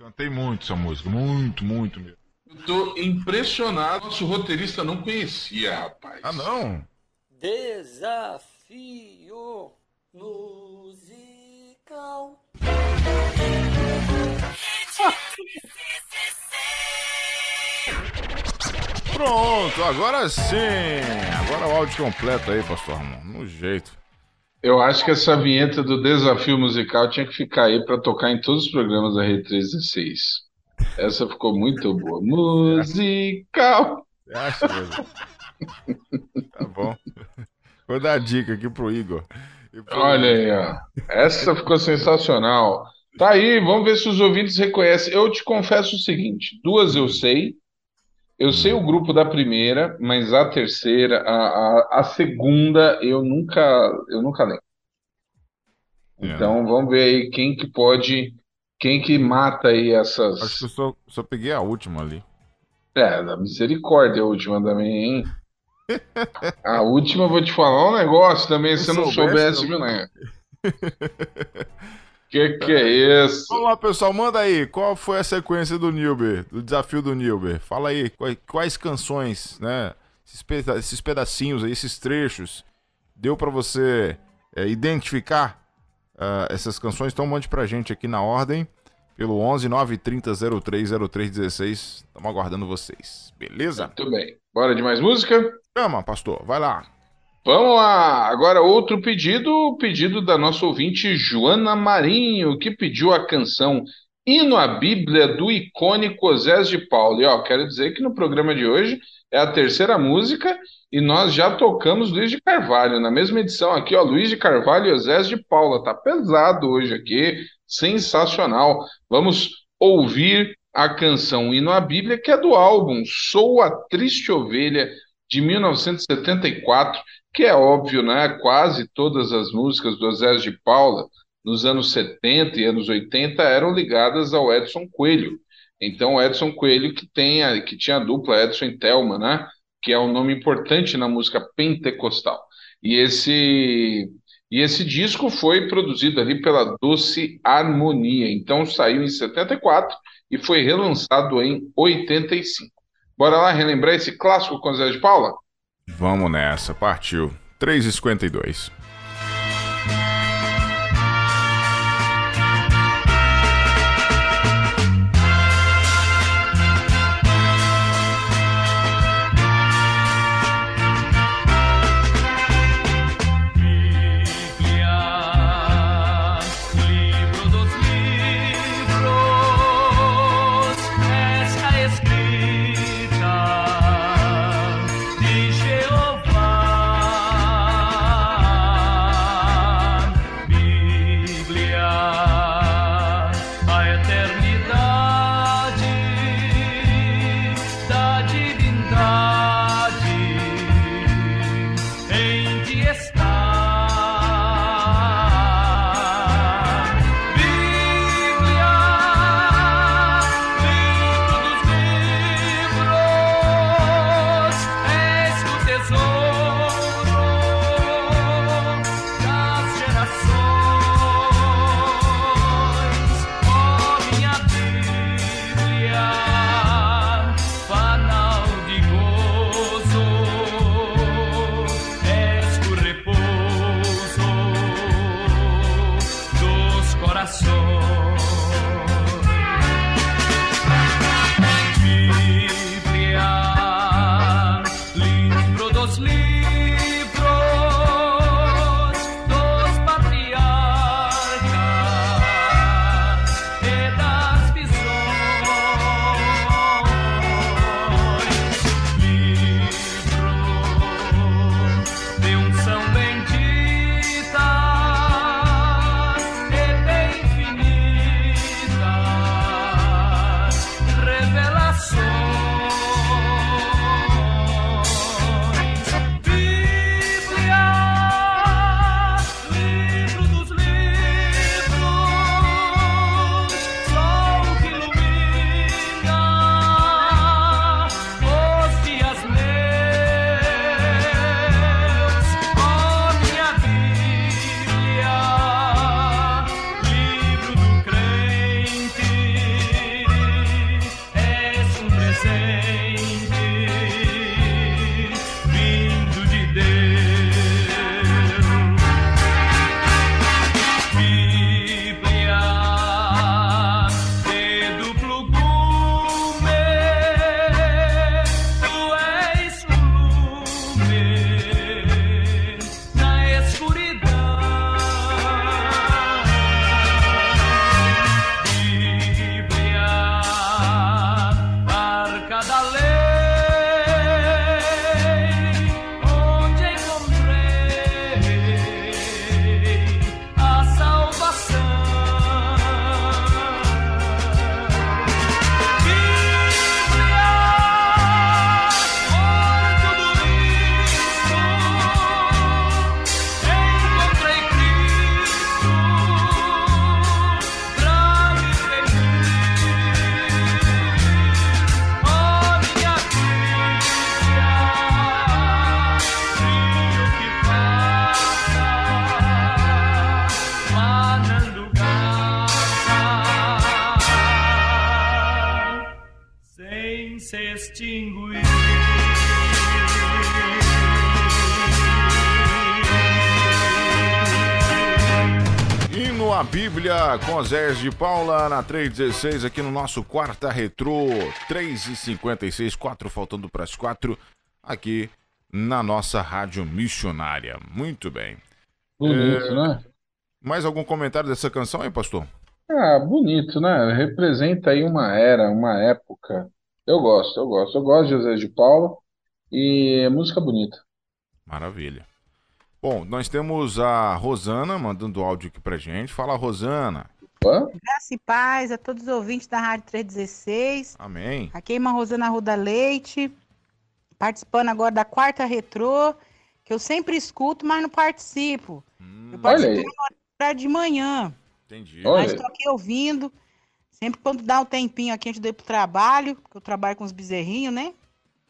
Cantei muito essa música, muito, muito mesmo. Tô impressionado. Nosso roteirista não conhecia, rapaz. Ah, não? Desafio musical. Pronto, agora sim. Agora o áudio completo aí, pastor Ramon. No jeito. Eu acho que essa vinheta do desafio musical tinha que ficar aí pra tocar em todos os programas da Rede 316. Essa ficou muito boa. Musical. Você acha mesmo? tá bom. Vou dar a dica aqui pro Igor. Pro- Olha aí, ó. Essa ficou sensacional. Tá aí, vamos ver se os ouvintes reconhecem. Eu te confesso o seguinte: duas eu sei. Eu sei o grupo da primeira, mas a terceira, a, a, a segunda, eu nunca, eu nunca lembro. Então vamos ver aí quem que pode, quem que mata aí essas. Acho que eu só, só peguei a última ali. É, da misericórdia a última também, hein? A última eu vou te falar um negócio também, se você não soubesse, eu viu, né? Que que é isso? Vamos lá, pessoal, manda aí. Qual foi a sequência do Nilber, do desafio do Nilber? Fala aí, quais, quais canções, né? Esses, peda- esses pedacinhos aí, esses trechos, deu pra você é, identificar ah, essas canções? Então mande pra gente aqui na ordem, pelo 11 930 03 0316. Estamos aguardando vocês, beleza? Muito bem. Bora de mais música? Chama, pastor, vai lá. Vamos lá, agora outro pedido, o pedido da nossa ouvinte Joana Marinho, que pediu a canção Hino à Bíblia do icônico Osés de Paulo. E ó, quero dizer que no programa de hoje é a terceira música e nós já tocamos Luiz de Carvalho. Na mesma edição aqui, ó, Luiz de Carvalho e Osés de Paula. Tá pesado hoje aqui, sensacional. Vamos ouvir a canção Hino à Bíblia, que é do álbum Sou a Triste Ovelha, de 1974 que é óbvio, né? Quase todas as músicas do Osés de Paula nos anos 70 e anos 80 eram ligadas ao Edson Coelho. Então, Edson Coelho que tem a, que tinha a dupla Edson e Thelma, né? Que é um nome importante na música pentecostal. E esse e esse disco foi produzido ali pela Doce Harmonia. Então, saiu em 74 e foi relançado em 85. Bora lá relembrar esse clássico com Osés de Paula? Vamos nessa, partiu. 3h52. Com Zés de Paula na 316 aqui no nosso quarta retrô 3h56, 4 faltando para as 4 aqui na nossa rádio missionária. Muito bem. Bonito, É, né? Mais algum comentário dessa canção aí, pastor? Ah, bonito, né? Representa aí uma era, uma época. Eu gosto, eu gosto. Eu gosto de José de Paula e é música bonita. Maravilha. Bom, nós temos a Rosana mandando áudio aqui pra gente. Fala, Rosana. Graça e paz a todos os ouvintes da Rádio 316. Amém. Aqui é a irmã Rosana Ruda Leite, participando agora da quarta retrô, que eu sempre escuto, mas não participo. eu participo no horário de manhã. Entendi. Mas estou aqui ouvindo. Sempre quando dá um tempinho aqui antes de ir pro trabalho, porque eu trabalho com os bezerrinhos, né?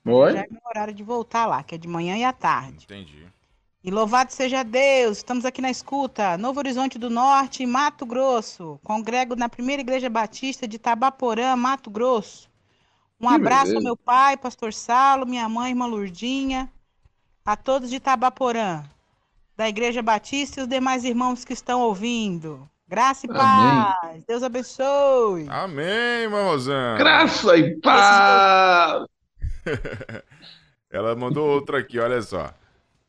Oi? Já é meu horário de voltar lá, que é de manhã e à tarde. Entendi. E louvado seja Deus, estamos aqui na escuta, Novo Horizonte do Norte, Mato Grosso. Congrego na primeira igreja batista de Tabaporã, Mato Grosso. Um Que abraço beleza. ao meu pai, pastor Salo, minha mãe, irmã Lurdinha, a todos de Tabaporã, da igreja batista e os demais irmãos que estão ouvindo. Graça e Amém. paz. Deus abençoe. Amém, irmã Rosana. Graça e paz! Ela mandou outra aqui, olha só.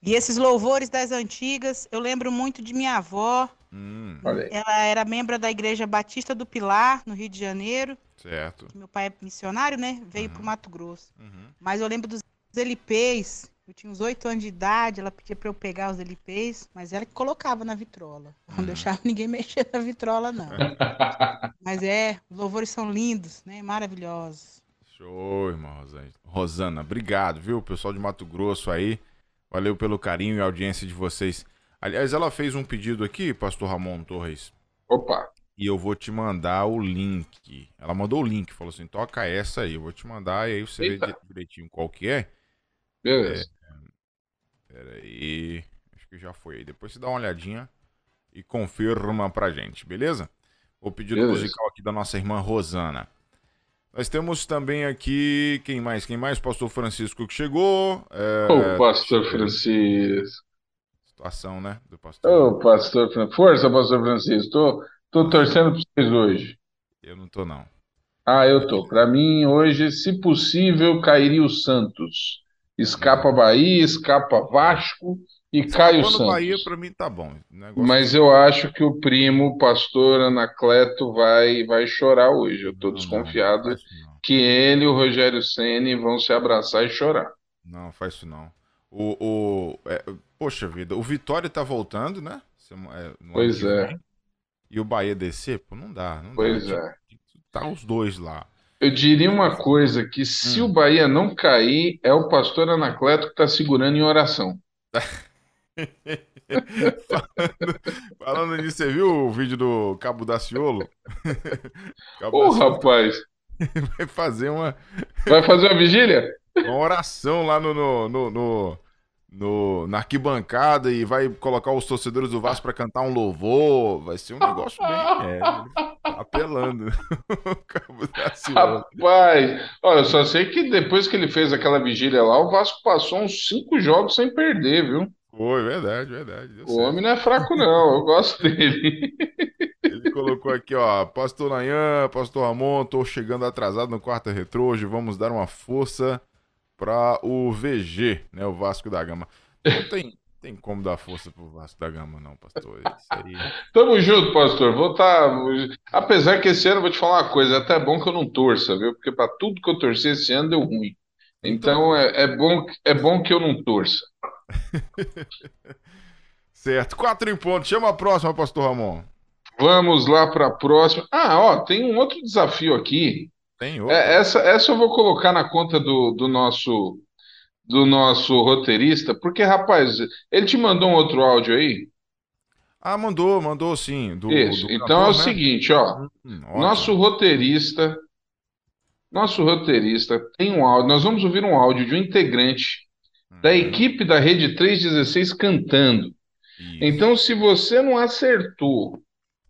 E esses louvores das antigas, eu lembro muito de minha avó. Hum. Ela era membro da Igreja Batista do Pilar, no Rio de Janeiro. certo. Meu pai é missionário, né? Veio Uhum. pro Mato Grosso. Uhum. Mas eu lembro dos LPs. Eu tinha uns oito anos de idade, ela pedia pra eu pegar os LPs, mas ela que colocava na vitrola. Não Uhum. deixava ninguém mexer na vitrola, não. mas é, os louvores são lindos, né? Maravilhosos. Show, irmã Rosana. Rosana, obrigado, viu? Pessoal de Mato Grosso aí. Valeu pelo carinho e audiência de vocês. Aliás, ela fez um pedido aqui, pastor Ramon Torres. Opa. E eu vou te mandar o link. Ela mandou o link, falou assim: toca essa aí. Eu vou te mandar e aí você Eita. vê di- direitinho qual que é. Beleza. Pera aí. Acho que já foi aí. Depois você dá uma olhadinha e confirma pra gente, beleza? O pedido Beleza. musical aqui da nossa irmã Rosana. Nós temos também aqui. Quem mais? Quem mais? Pastor Francisco que chegou. É, Ô, pastor Francisco. Situação, né? Do pastor. Ô, pastor Francisco. Força, pastor Francisco. Tô, tô torcendo pra vocês hoje. Eu não tô, não. Ah, eu tô. Pra mim, hoje, se possível, cairia o Santos. Escapa Bahia, escapa Vasco e cai o Quando Santos. Bahia, pra mim tá bom. Negócio Mas eu acho que o primo, o pastor Anacleto, vai, vai chorar hoje. Eu tô desconfiado que ele e o Rogério Ceni vão se abraçar e chorar. Não, faz isso não. O, o, é, poxa vida, o Vitória tá voltando, né? É, Pois é. E o Bahia descer? Pô, não dá. Não Pois dá. é. Tá os dois lá. Eu diria uma coisa, que se Hum. o Bahia não cair, é o pastor Anacleto que está segurando em oração. falando, falando nisso, você viu o vídeo do Cabo Daciolo? Cabo Ô, Daciolo rapaz, vai fazer uma, vai fazer uma vigília? uma oração lá no, no, no, no- no- na arquibancada e vai colocar os torcedores do Vasco pra cantar um louvor. Vai ser um negócio bem. É, apelando. Cabo Daciolo. Rapaz, olha, eu só sei que depois que ele fez aquela vigília lá, o Vasco passou uns cinco jogos sem perder, viu? Foi, verdade, verdade. O certo. homem não é fraco, não. Eu gosto dele. Ele colocou aqui, ó, Pastor Nayan, Pastor Ramon, tô chegando atrasado no quarto retrô, hoje vamos dar uma força para o VG, né, o Vasco da Gama. Não tem, tem como dar força pro Vasco da Gama não, pastor. Aí... Tamo junto, pastor. Vou tá... Apesar que esse ano, eu vou te falar uma coisa, é até bom que eu não torça, viu? Porque para tudo que eu torci esse ano deu ruim. Então é, é bom, é bom que eu não torça. Certo, quatro em ponto. Chama a próxima, Pastor Ramon. Vamos lá para a próxima. Ah, ó, tem um outro desafio aqui. Tem outro. É, essa, essa eu vou colocar na conta do, do nosso do nosso roteirista, porque, rapaz, ele te mandou um outro áudio aí? Ah, mandou, mandou sim. Do, Isso. do Então é o cantor, né? seguinte, ó. Hum, ótimo. Nosso roteirista, nosso roteirista tem um áudio. Nós vamos ouvir um áudio de um integrante da equipe da Rede 316 cantando. Então, se você não acertou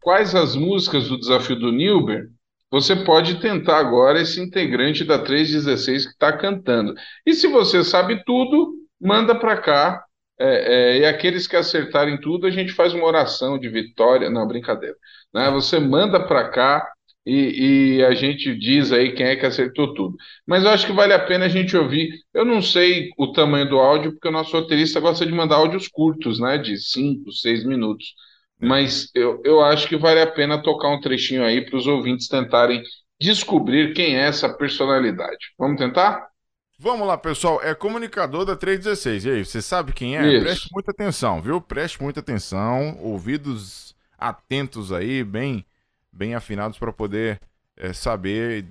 quais as músicas do desafio do Nilber, você pode tentar agora esse integrante da 316 que está cantando. E se você sabe tudo, manda para cá. É, é, e aqueles que acertarem tudo, a gente faz uma oração de vitória. Não, brincadeira. Né? Você manda para cá e, e a gente diz aí quem é que acertou tudo. Mas eu acho que vale a pena a gente ouvir. Eu não sei o tamanho do áudio, porque o nosso roteirista gosta de mandar áudios curtos, né? De 5, 6 minutos. Mas eu, eu acho que vale a pena tocar um trechinho aí para os ouvintes tentarem descobrir quem é essa personalidade. Vamos tentar? Vamos lá, pessoal. É comunicador da 316. E aí, você sabe quem é? Isso. Preste muita atenção, viu? Preste muita atenção. Ouvidos atentos aí, bem, bem afinados para poder é, saber.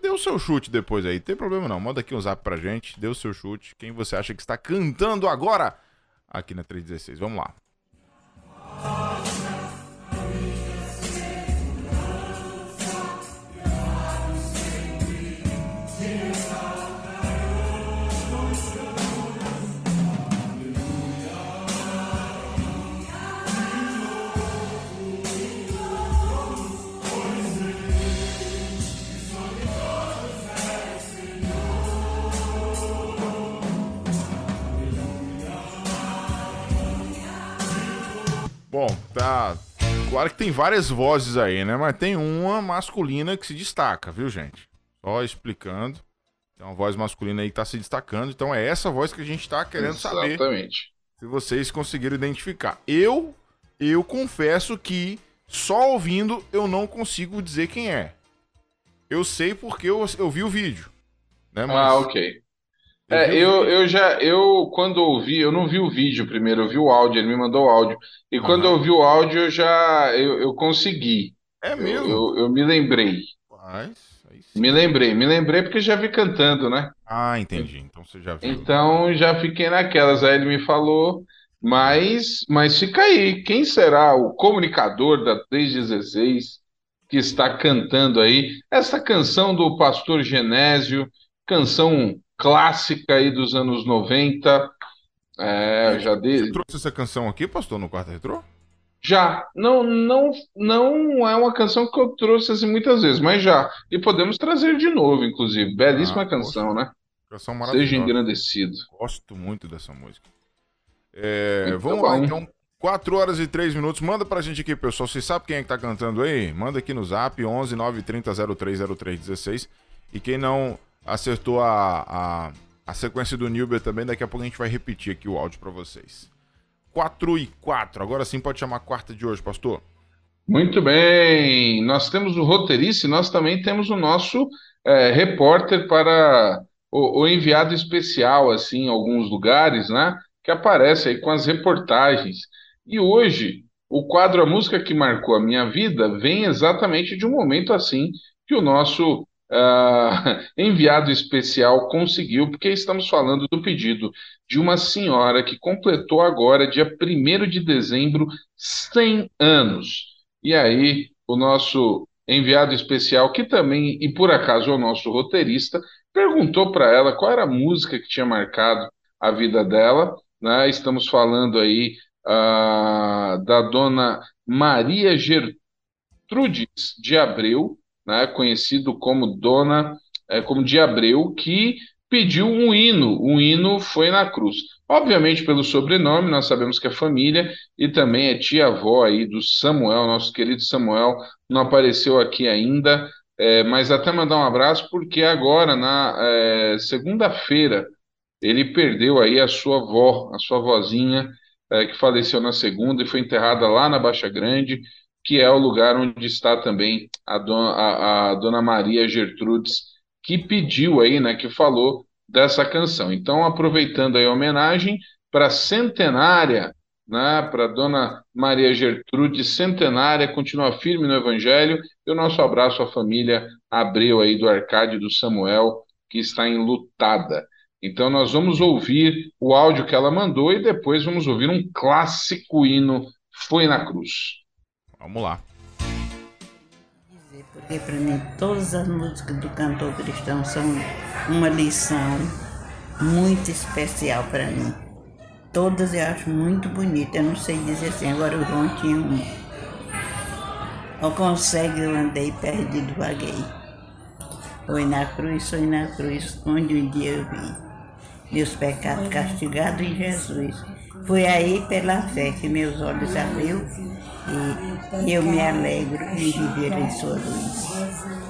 Dê o seu chute depois aí. Tem problema não. Manda aqui um zap pra gente. Dê o seu chute. Quem você acha que está cantando agora aqui na 316. Vamos lá. Tá. Claro que tem várias vozes aí, né? Mas tem uma masculina que se destaca, viu, gente? Só explicando. Tem uma voz masculina aí que tá se destacando. Então é essa voz que a gente tá querendo saber. Exatamente. Se vocês conseguiram identificar. Eu, eu confesso que só ouvindo eu não consigo dizer quem é. Eu sei porque eu, eu vi o vídeo. Né? Mas Ah, ok. É, eu, eu já, eu quando ouvi, eu não vi o vídeo primeiro, eu vi o áudio, ele me mandou o áudio. E quando eu ouvi o áudio, eu já, eu, eu consegui. É mesmo? Eu, eu, eu me lembrei. Me lembrei, me lembrei porque já vi cantando, né? Ah, entendi. Então você já viu. Então já fiquei naquelas. Aí ele me falou, mas, mas fica aí. Quem será o comunicador da 316 que está cantando aí essa canção do Pastor Genésio, canção clássica aí dos anos 90? É, já Você dei. trouxe essa canção aqui, pastor, no quarto retrô? Já, não, não, não é uma canção que eu trouxe assim muitas vezes, mas já. E podemos trazer de novo, inclusive. Belíssima Ah, canção, né? Canção maravilhosa. Seja engrandecido. Gosto muito dessa música. É, Muito vamos lá, bom. então. 4 horas e 3 minutos. Manda pra gente aqui, pessoal. Vocês sabem quem é que tá cantando aí? Manda aqui no zap 11 930 030316. E quem não acertou a, a, a sequência do Nilber também, daqui a pouco a gente vai repetir aqui o áudio pra vocês. 4 e 4. Agora sim pode chamar a quarta de hoje, pastor. Muito bem, nós temos o roteirista e nós também temos o nosso eh, repórter para o, o enviado especial, assim, em alguns lugares, né? Que aparece aí com as reportagens. E hoje, o quadro A Música que Marcou a Minha Vida vem exatamente de um momento assim que o nosso ah, enviado especial conseguiu, porque estamos falando do pedido de uma senhora que completou agora, dia 1 de dezembro, 100 anos. E aí, o nosso enviado especial, que também, e por acaso é o nosso roteirista, perguntou para ela qual era a música que tinha marcado a vida dela. Né? Estamos falando aí ah, da dona Maria Gertrudes de Abreu, né? conhecido como Dona, eh, como de Abreu, que pediu um hino. O hino foi na cruz. Obviamente, pelo sobrenome, nós sabemos que é família e também é tia-avó aí do Samuel, nosso querido Samuel, não apareceu aqui ainda, eh, mas até mandar um abraço, porque agora, na eh, segunda-feira, ele perdeu aí a sua avó, a sua vozinha, eh, que faleceu na segunda e foi enterrada lá na Baixa Grande, que é o lugar onde está também a dona, a, a dona Maria Gertrudes, que pediu aí, né, que falou dessa canção. Então, aproveitando aí a homenagem para centenária, né, para Dona Maria Gertrude, centenária, continua firme no Evangelho, e o nosso abraço à família Abreu aí do Arcádio do Samuel, que está enlutada. Então, nós vamos ouvir o áudio que ela mandou e depois vamos ouvir um clássico hino, Foi na Cruz. Vamos lá. Porque para mim todas as músicas do cantor cristão são uma lição muito especial para mim. Todas eu acho muito bonita. Eu não sei dizer assim, agora o João tinha um. Não consegue, eu andei perdido, vaguei. Foi na cruz, foi na cruz, onde um dia eu vi meus pecados castigados em Jesus. Foi aí pela fé que meus olhos abriu e eu me alegro em viver em sua luz.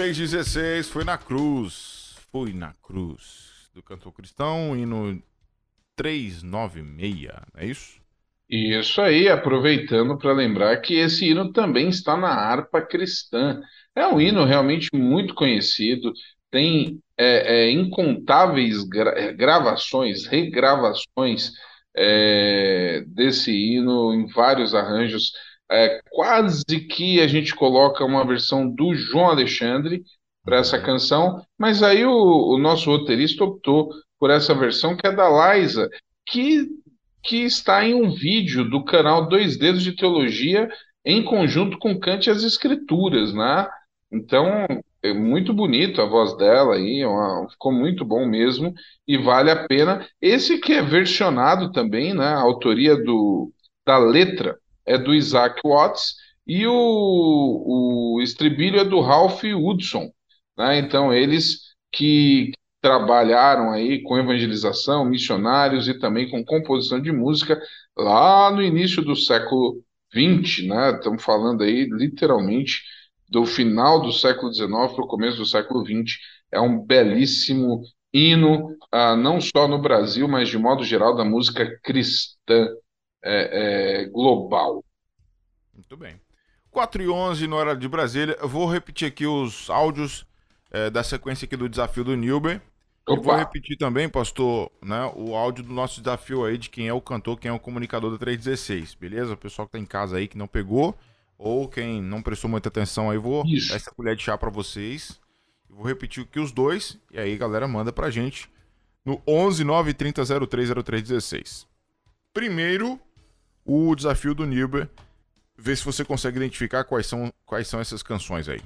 316 foi na cruz. Foi na cruz. Do cantor cristão e no 396, é isso? Isso aí, aproveitando para lembrar que esse hino também está na harpa cristã. É um hino realmente muito conhecido, tem é, é, incontáveis gra- gravações, regravações é, desse hino em vários arranjos. É, quase que a gente coloca uma versão do João Alexandre para essa canção, mas aí o, o nosso roteirista optou por essa versão que é da Liza, que que está em um vídeo do canal Dois Dedos de Teologia em conjunto com Cante as Escrituras, né? Então, é muito bonito a voz dela aí, é uma- ficou muito bom mesmo e vale a pena. Esse que é versionado também, né? A autoria do, da letra é do Isaac Watts e o, o estribilho é do Ralph Woodson, né? Então, eles que trabalharam aí com evangelização, missionários e também com composição de música lá no início do século XX, né? Estamos falando aí literalmente do final do século XIX para o começo do século XX. É um belíssimo hino, ah, não só no Brasil, mas de modo geral da música cristã é, é, global. Muito bem. 4 e 11 no hora de Brasília. Eu vou repetir aqui os áudios eh, da sequência aqui do desafio do Nilber. E vou repetir também, pastor, né, o áudio do nosso desafio aí de quem é o cantor, quem é o comunicador da 316, beleza? O pessoal que tá em casa aí que não pegou, ou quem não prestou muita atenção aí, vou dar essa colher de chá pra vocês. Eu Vou repetir aqui os dois, e aí galera manda pra gente no 11 930 03 0316. Primeiro, o desafio do Nilber. Ver se você consegue identificar quais são, quais são essas canções aí.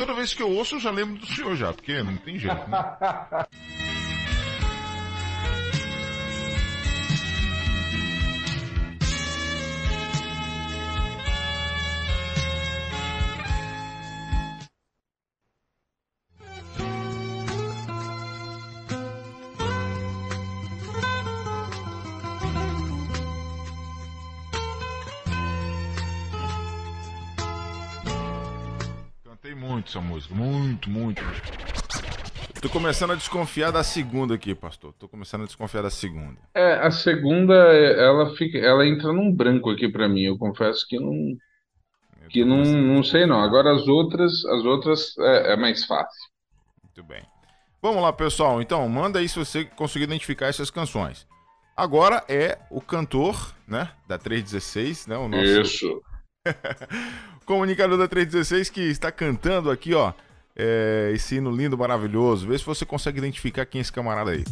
Toda vez que eu ouço, eu já lembro do senhor já, porque não tem jeito, né? muito essa música, muito, muito. Tô começando a desconfiar da segunda aqui, pastor. Tô começando a desconfiar da segunda. É, a segunda, ela fica, ela entra num branco aqui pra mim. Eu confesso que não, que não, não sei não. Agora as outras, as outras é, é mais fácil. Muito bem. Vamos lá, pessoal. Então, manda aí se você conseguir identificar essas canções. Agora é o cantor, né, da 316, né, o nosso Isso. comunicador da 316 que está cantando aqui, ó, é, esse hino lindo, maravilhoso. Vê se você consegue identificar quem é esse camarada aí.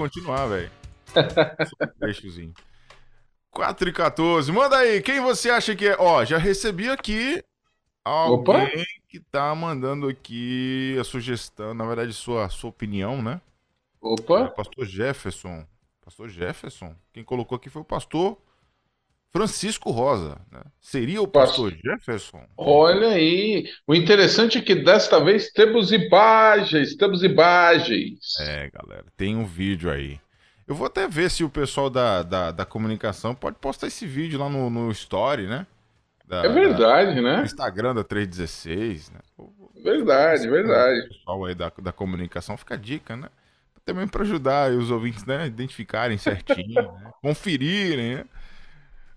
Continuar, velho. Um trechozinho. 4 e 14. Manda aí, quem você acha que é? Ó, já recebi aqui alguém Opa. que tá mandando aqui a sugestão, na verdade, sua, sua opinião, né? Opa. É, pastor Jefferson. Pastor Jefferson. Quem colocou aqui foi o pastor Francisco Rosa, né? Seria o pastor Jefferson? Olha aí. O interessante é que desta vez temos imagens, temos imagens. É, galera, tem um vídeo aí. Eu vou até ver se o pessoal da, da, da comunicação pode postar esse vídeo lá no, no Story, né? Da- É verdade, da- né? Instagram da 316, né? Verdade, verdade. O pessoal aí da, da comunicação fica a dica, né? Também para ajudar os ouvintes, né? Identificarem certinho, né? conferirem, né?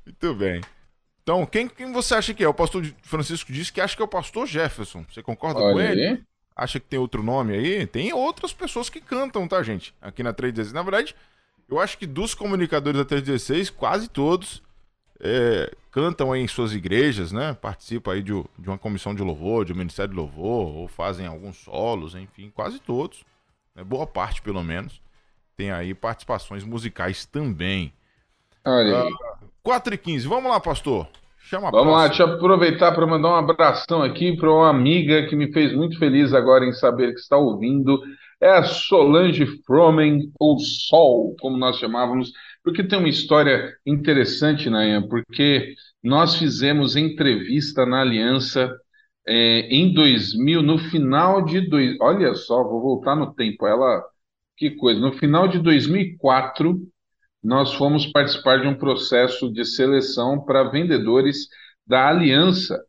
Muito bem. Então, quem, quem você acha que é? O pastor Francisco disse que acha que é o pastor Jefferson. Você concorda com Olha ele? aí. Acha que tem outro nome aí? Tem outras pessoas que cantam, tá, gente? Aqui na 316. Na verdade, eu acho que dos comunicadores da 316, quase todos é, cantam aí em suas igrejas, né? Participam aí de, de uma comissão de louvor, de um ministério de louvor, ou fazem alguns solos, enfim, quase todos. né? Boa parte, pelo menos. Tem aí participações musicais também. Olha aí. 4 e 15. Vamos lá, pastor. Chama Vamos lá, próxima. deixa eu aproveitar para mandar um abração aqui para uma amiga que me fez muito feliz agora em saber que está ouvindo. É a Solange Fromen, ou Sol, como nós chamávamos, porque tem uma história interessante, Nayan, porque nós fizemos entrevista na Aliança é, em 2000, no final de dois, olha só, vou voltar no tempo. Ela Que coisa. No final de 2004, nós fomos participar de um processo de seleção para vendedores da Aliança,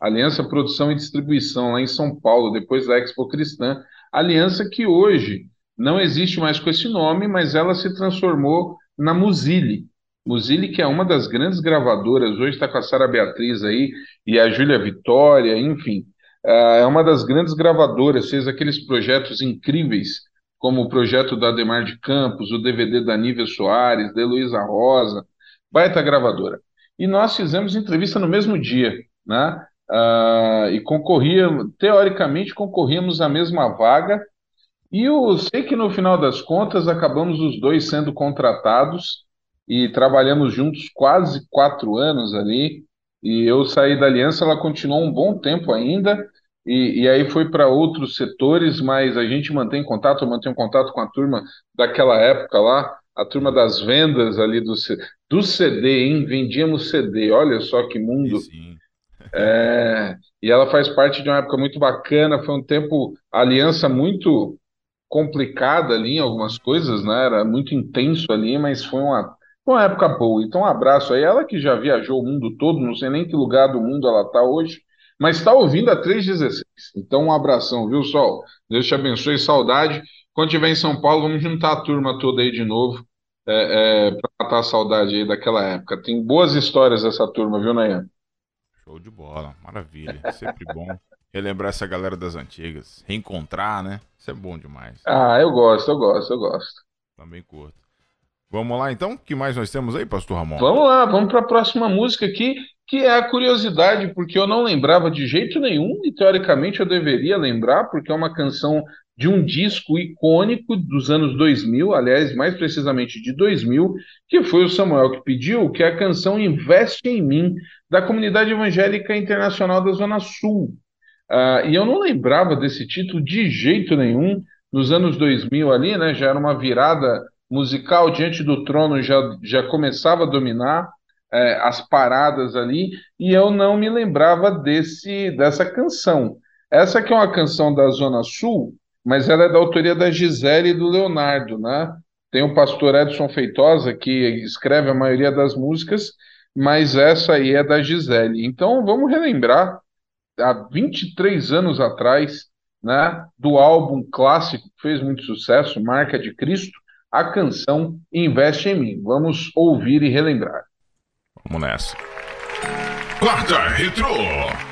Aliança Produção e Distribuição, lá em São Paulo, depois da Expo Cristã. Aliança que hoje não existe mais com esse nome, mas ela se transformou na Muzili. Muzili, que é uma das grandes gravadoras, hoje está com a Sara Beatriz aí e a Júlia Vitória, enfim, ah, é uma das grandes gravadoras, fez aqueles projetos incríveis, como o projeto da Ademar de Campos, o DVD da Nívia Soares, da Heloísa Rosa, baita gravadora. E nós fizemos entrevista no mesmo dia, né? Ah, e concorríamos, teoricamente, concorríamos à mesma vaga, e eu sei que no final das contas acabamos os dois sendo contratados e trabalhamos juntos quase quatro anos ali. E eu saí da aliança, ela continuou um bom tempo ainda, e, e aí foi para outros setores, mas a gente mantém contato, eu mantenho contato com a turma daquela época lá, a turma das vendas ali do, do CD, hein? Vendíamos CD, olha só que mundo. É, e ela faz parte de uma época muito bacana, foi um tempo, aliança muito complicada ali em algumas coisas, né? Era muito intenso ali, mas foi uma, foi uma época boa. Então, um abraço aí. Ela que já viajou o mundo todo, não sei nem que lugar do mundo ela está hoje, mas está ouvindo a 316. Então, um abração, viu, Sol? Deus te abençoe, saudade. Quando estiver em São Paulo, vamos juntar a turma toda aí de novo, é, para matar a saudade aí daquela época. Tem boas histórias essa turma, viu, Nayan? Show de bola, maravilha. Sempre bom relembrar essa galera das antigas, reencontrar, né? Isso é bom demais. Ah, eu gosto, eu gosto, eu gosto. Também curto. Vamos lá então? O que mais nós temos aí, Pastor Ramon? Vamos lá, vamos para a próxima música aqui, que é a curiosidade, porque eu não lembrava de jeito nenhum, e teoricamente eu deveria lembrar, porque é uma canção de um disco icônico dos anos 2000, aliás, mais precisamente de 2000, que foi o Samuel que pediu, que é a canção Investe em Mim, da Comunidade Evangélica Internacional da Zona Sul. Ah, e eu não lembrava desse título de jeito nenhum. Nos anos 2000 ali, né, já era uma virada musical diante do trono, já, já começava a dominar eh, as paradas ali, e eu não me lembrava desse dessa canção. Essa que é uma canção da Zona Sul, mas ela é da autoria da Gisele e do Leonardo, né? Tem o pastor Edson Feitosa, que escreve a maioria das músicas, mas essa aí é da Gisele. Então vamos relembrar há 23 anos atrás, né, do álbum clássico que fez muito sucesso, Marca de Cristo, a canção Investe em Mim. Vamos ouvir e relembrar. Vamos nessa. Quarta Retrô.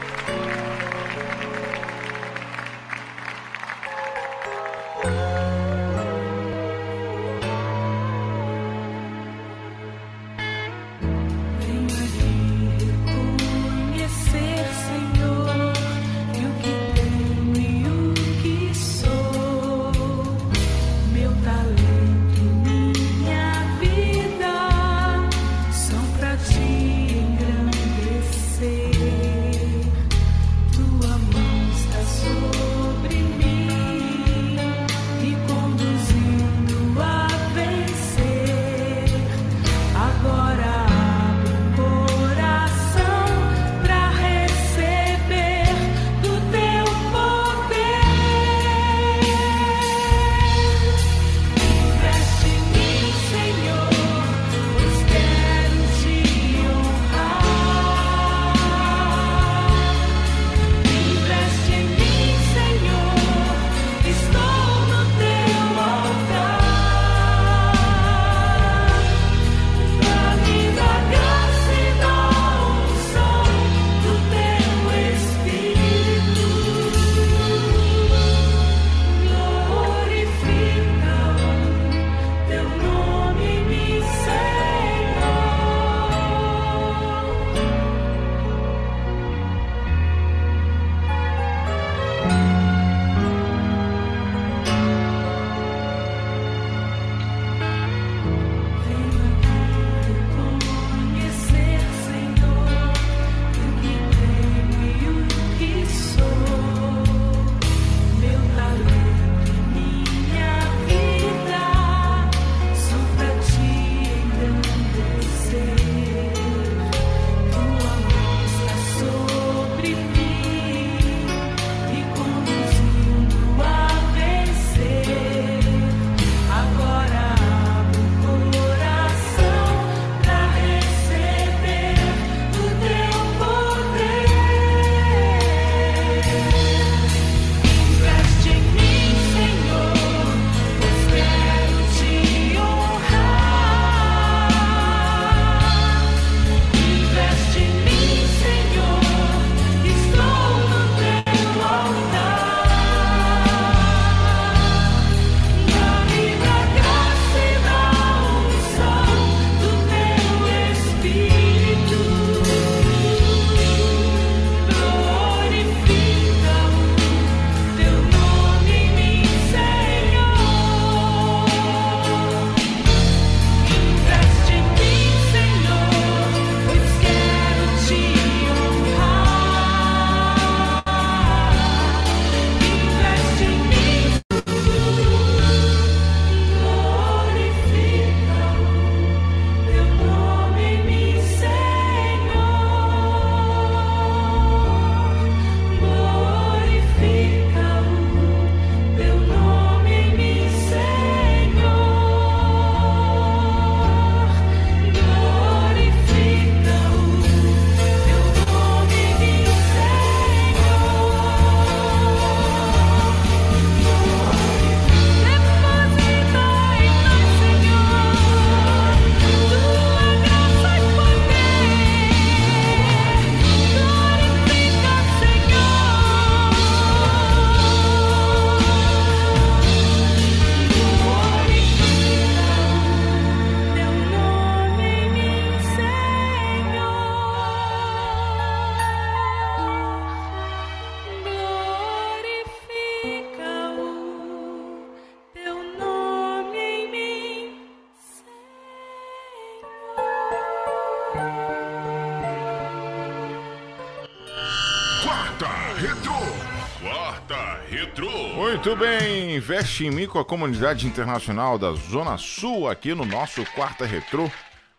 Muito bem, investe em mim com a comunidade internacional da Zona Sul aqui no nosso Quarta Retrô.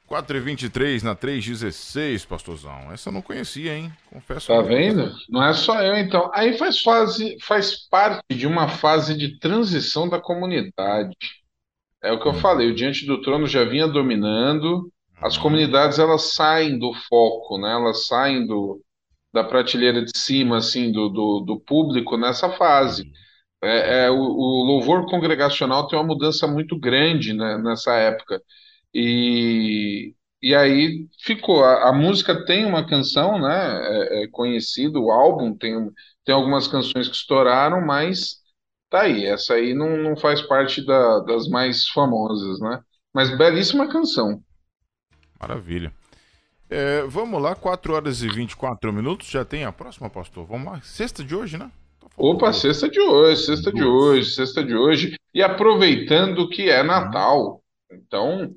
4 e 23 na 316, pastorzão. Essa eu não conhecia, hein? Confesso. Tá vendo? Não é só eu, então. Aí faz, fase, faz parte de uma fase de transição da comunidade. É o que eu falei, o Diante do Trono já vinha dominando, as comunidades elas saem do foco, né? Elas saem do, da prateleira de cima, assim, do, do, do público nessa fase. É, é, o, o louvor congregacional tem uma mudança muito grande, né, nessa época. E, e aí ficou. A, a música tem uma canção, né? É, é conhecido, o álbum tem, tem algumas canções que estouraram, mas tá aí. Essa aí não, não faz parte da- das mais famosas, né? Mas belíssima canção. Maravilha. É, vamos lá, 4 horas e 24 minutos. Já tem a próxima, pastor? Vamos lá. Sexta de hoje, né? Opa, sexta de hoje, sexta de hoje, sexta de hoje. E aproveitando que é Natal, então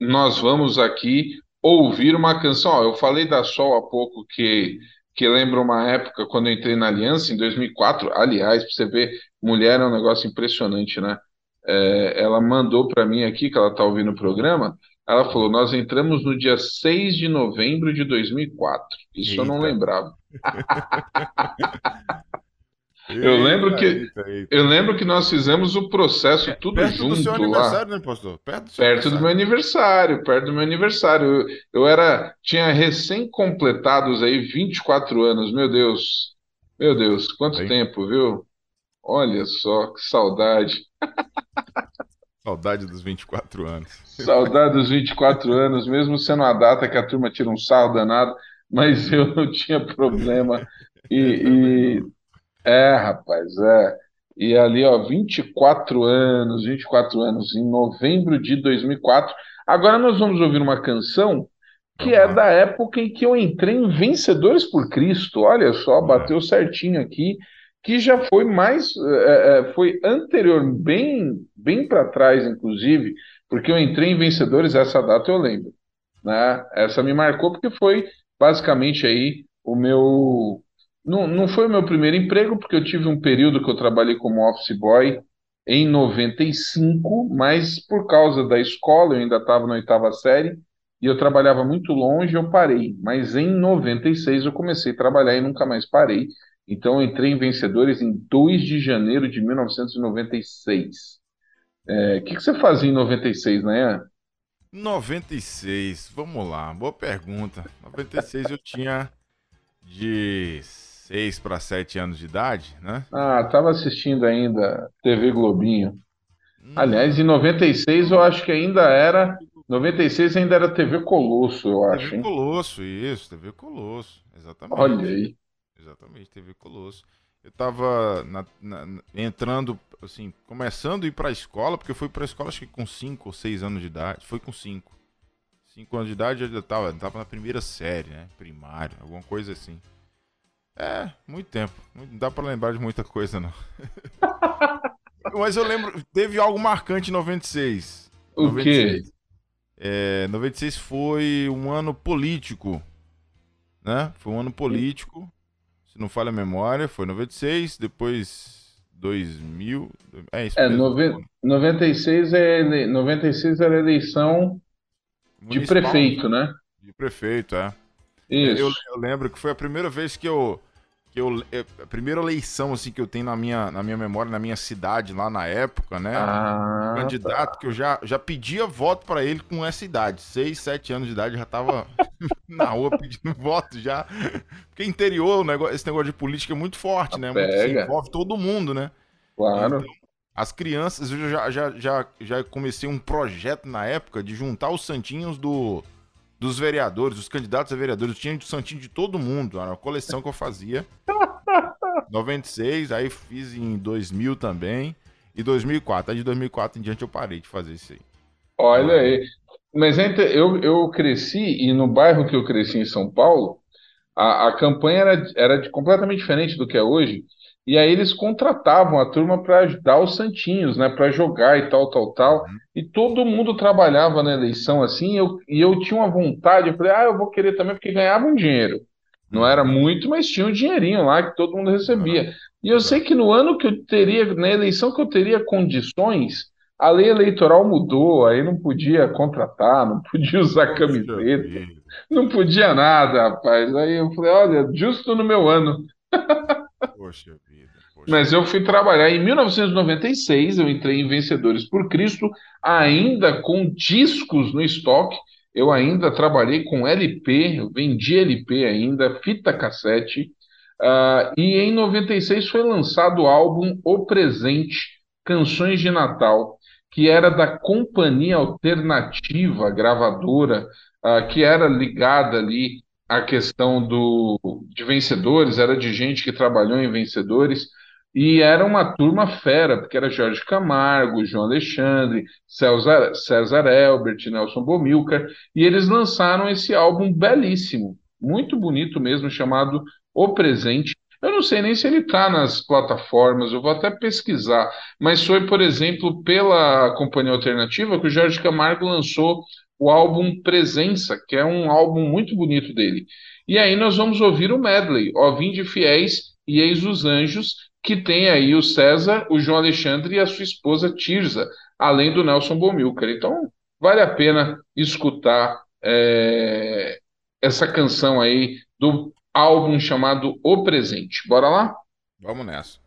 nós vamos aqui ouvir uma canção. Eu falei da Sol há pouco que, que lembra uma época quando eu entrei na Aliança, em 2004. Aliás, para você ver, mulher é um negócio impressionante, né? É, ela mandou para mim aqui, que ela está ouvindo o programa, ela falou: Nós entramos no dia 6 de novembro de 2004. Isso eu não Eita. Eu lembro que Eita, eita. eu lembro que nós fizemos o processo tudo Perto do junto seu lá. aniversário, né, pastor? Perto do seu Perto do meu aniversário, perto do meu aniversário. Eu, eu era, tinha recém-completados aí 24 anos, meu Deus. Meu Deus, quanto tempo, viu? Olha só, que saudade. Saudade dos 24 anos. Saudade dos 24 anos, mesmo sendo a data que a turma tira um sarro danado, mas eu não tinha problema. E, e- é, rapaz, é. E ali, ó, 24 anos, 24 anos, em novembro de 2004. Agora nós vamos ouvir uma canção que é da época em que eu entrei em Vencedores por Cristo. Olha só, bateu certinho aqui, que já foi mais, é, é, foi anterior, bem, bem para trás, inclusive, porque eu entrei em Vencedores, essa data eu lembro, né? Essa me marcou porque foi basicamente aí o meu, não, não foi o meu primeiro emprego, porque eu tive um período que eu trabalhei como office boy em 95, mas por causa da escola, eu ainda estava na oitava série, e eu trabalhava muito longe, eu parei. Mas em 96 eu comecei a trabalhar e nunca mais parei. Então eu entrei em Vencedores em 2 de janeiro de 1996. É, O que, que você fazia em 96, né? 96, vamos lá, boa pergunta. 96 eu tinha de 6 para 7 anos de idade, né? Ah, estava assistindo ainda TV Globinho. Aliás, em 96 eu acho que ainda era. 96 ainda era TV Colosso, eu acho, TV? Colosso, isso, TV Colosso, exatamente. Olha aí. Exatamente, TV Colosso. Eu tava na- na- entrando, assim, começando a ir pra escola, porque eu fui pra escola acho que com 5 ou 6 anos de idade. Foi com 5. 5 anos de idade eu já tava, tava na primeira série, né? Primário, alguma coisa assim. É, muito tempo. Não dá pra lembrar de muita coisa, não. Mas eu lembro, teve algo marcante em 96. O quê? É, 96 foi um ano político, né? Foi um ano político, se não falha a memória, foi 96, depois 2000, é isso É, mesmo. nove- 96, é ele- 96 era eleição de Municipal. prefeito, né? De prefeito, é. Isso. Eu, eu lembro que foi a primeira vez que eu. Que eu é, a primeira eleição assim, que eu tenho na minha, na minha memória, na minha cidade, lá na época, né? Ah, um candidato que eu já, já pedia voto pra ele com essa idade. 6, 7 anos de idade, já tava na rua pedindo voto já. Porque interior, negócio, esse negócio de política é muito forte, né? Muito, assim, envolve todo mundo, né? Claro. Então, as crianças, eu já, já, já, já comecei um projeto na época de juntar os santinhos do, dos vereadores, os candidatos a vereadores. Eu tinha o santinho de todo mundo, era uma coleção que eu fazia. 96, aí fiz em 2000 também. E 2004. Aí de 2004 em diante eu parei de fazer isso aí. Olha aí. Mas inte- eu, eu cresci, e no bairro que eu cresci em São Paulo, a, a campanha era, era de- completamente diferente do que é hoje. E aí eles contratavam a turma para ajudar os santinhos, né? Para jogar e tal, tal, tal. E todo mundo trabalhava na eleição assim. E eu, e eu tinha uma vontade, eu falei, ah, eu vou querer também, porque ganhava um dinheiro. Não era muito, mas tinha um dinheirinho lá que todo mundo recebia. E eu sei que no ano que eu teria, na eleição que eu teria condições, a lei eleitoral mudou, aí não podia contratar, não podia usar camiseta, não podia nada, rapaz. Aí eu falei, olha, justo no meu ano. Poxa vida. Mas eu fui trabalhar em 1996, eu entrei em Vencedores por Cristo, ainda com discos no estoque. Eu ainda trabalhei com LP, eu vendi LP ainda, fita cassete. Ah, e em 96 foi lançado o álbum O Presente, Canções de Natal, que era da Companhia Alternativa Gravadora, ah, que era ligada ali à questão do, de vencedores, era de gente que trabalhou em vencedores. E era uma turma fera, porque era Jorge Camargo, João Alexandre, César, César Elbert, Nelson Bomilcar, e eles lançaram esse álbum belíssimo, muito bonito mesmo, chamado O Presente. Eu não sei nem se ele está nas plataformas, eu vou até pesquisar, mas foi, por exemplo, pela Companhia Alternativa que o Jorge Camargo lançou o álbum Presença, que é um álbum muito bonito dele. E aí nós vamos ouvir o medley, Ó Vinde Fiéis e Eis os Anjos, que tem aí o César, o João Alexandre e a sua esposa Tirza, além do Nelson Bomilcar. Então, vale a pena escutar é, essa canção aí do álbum chamado O Presente. Bora lá? Vamos nessa.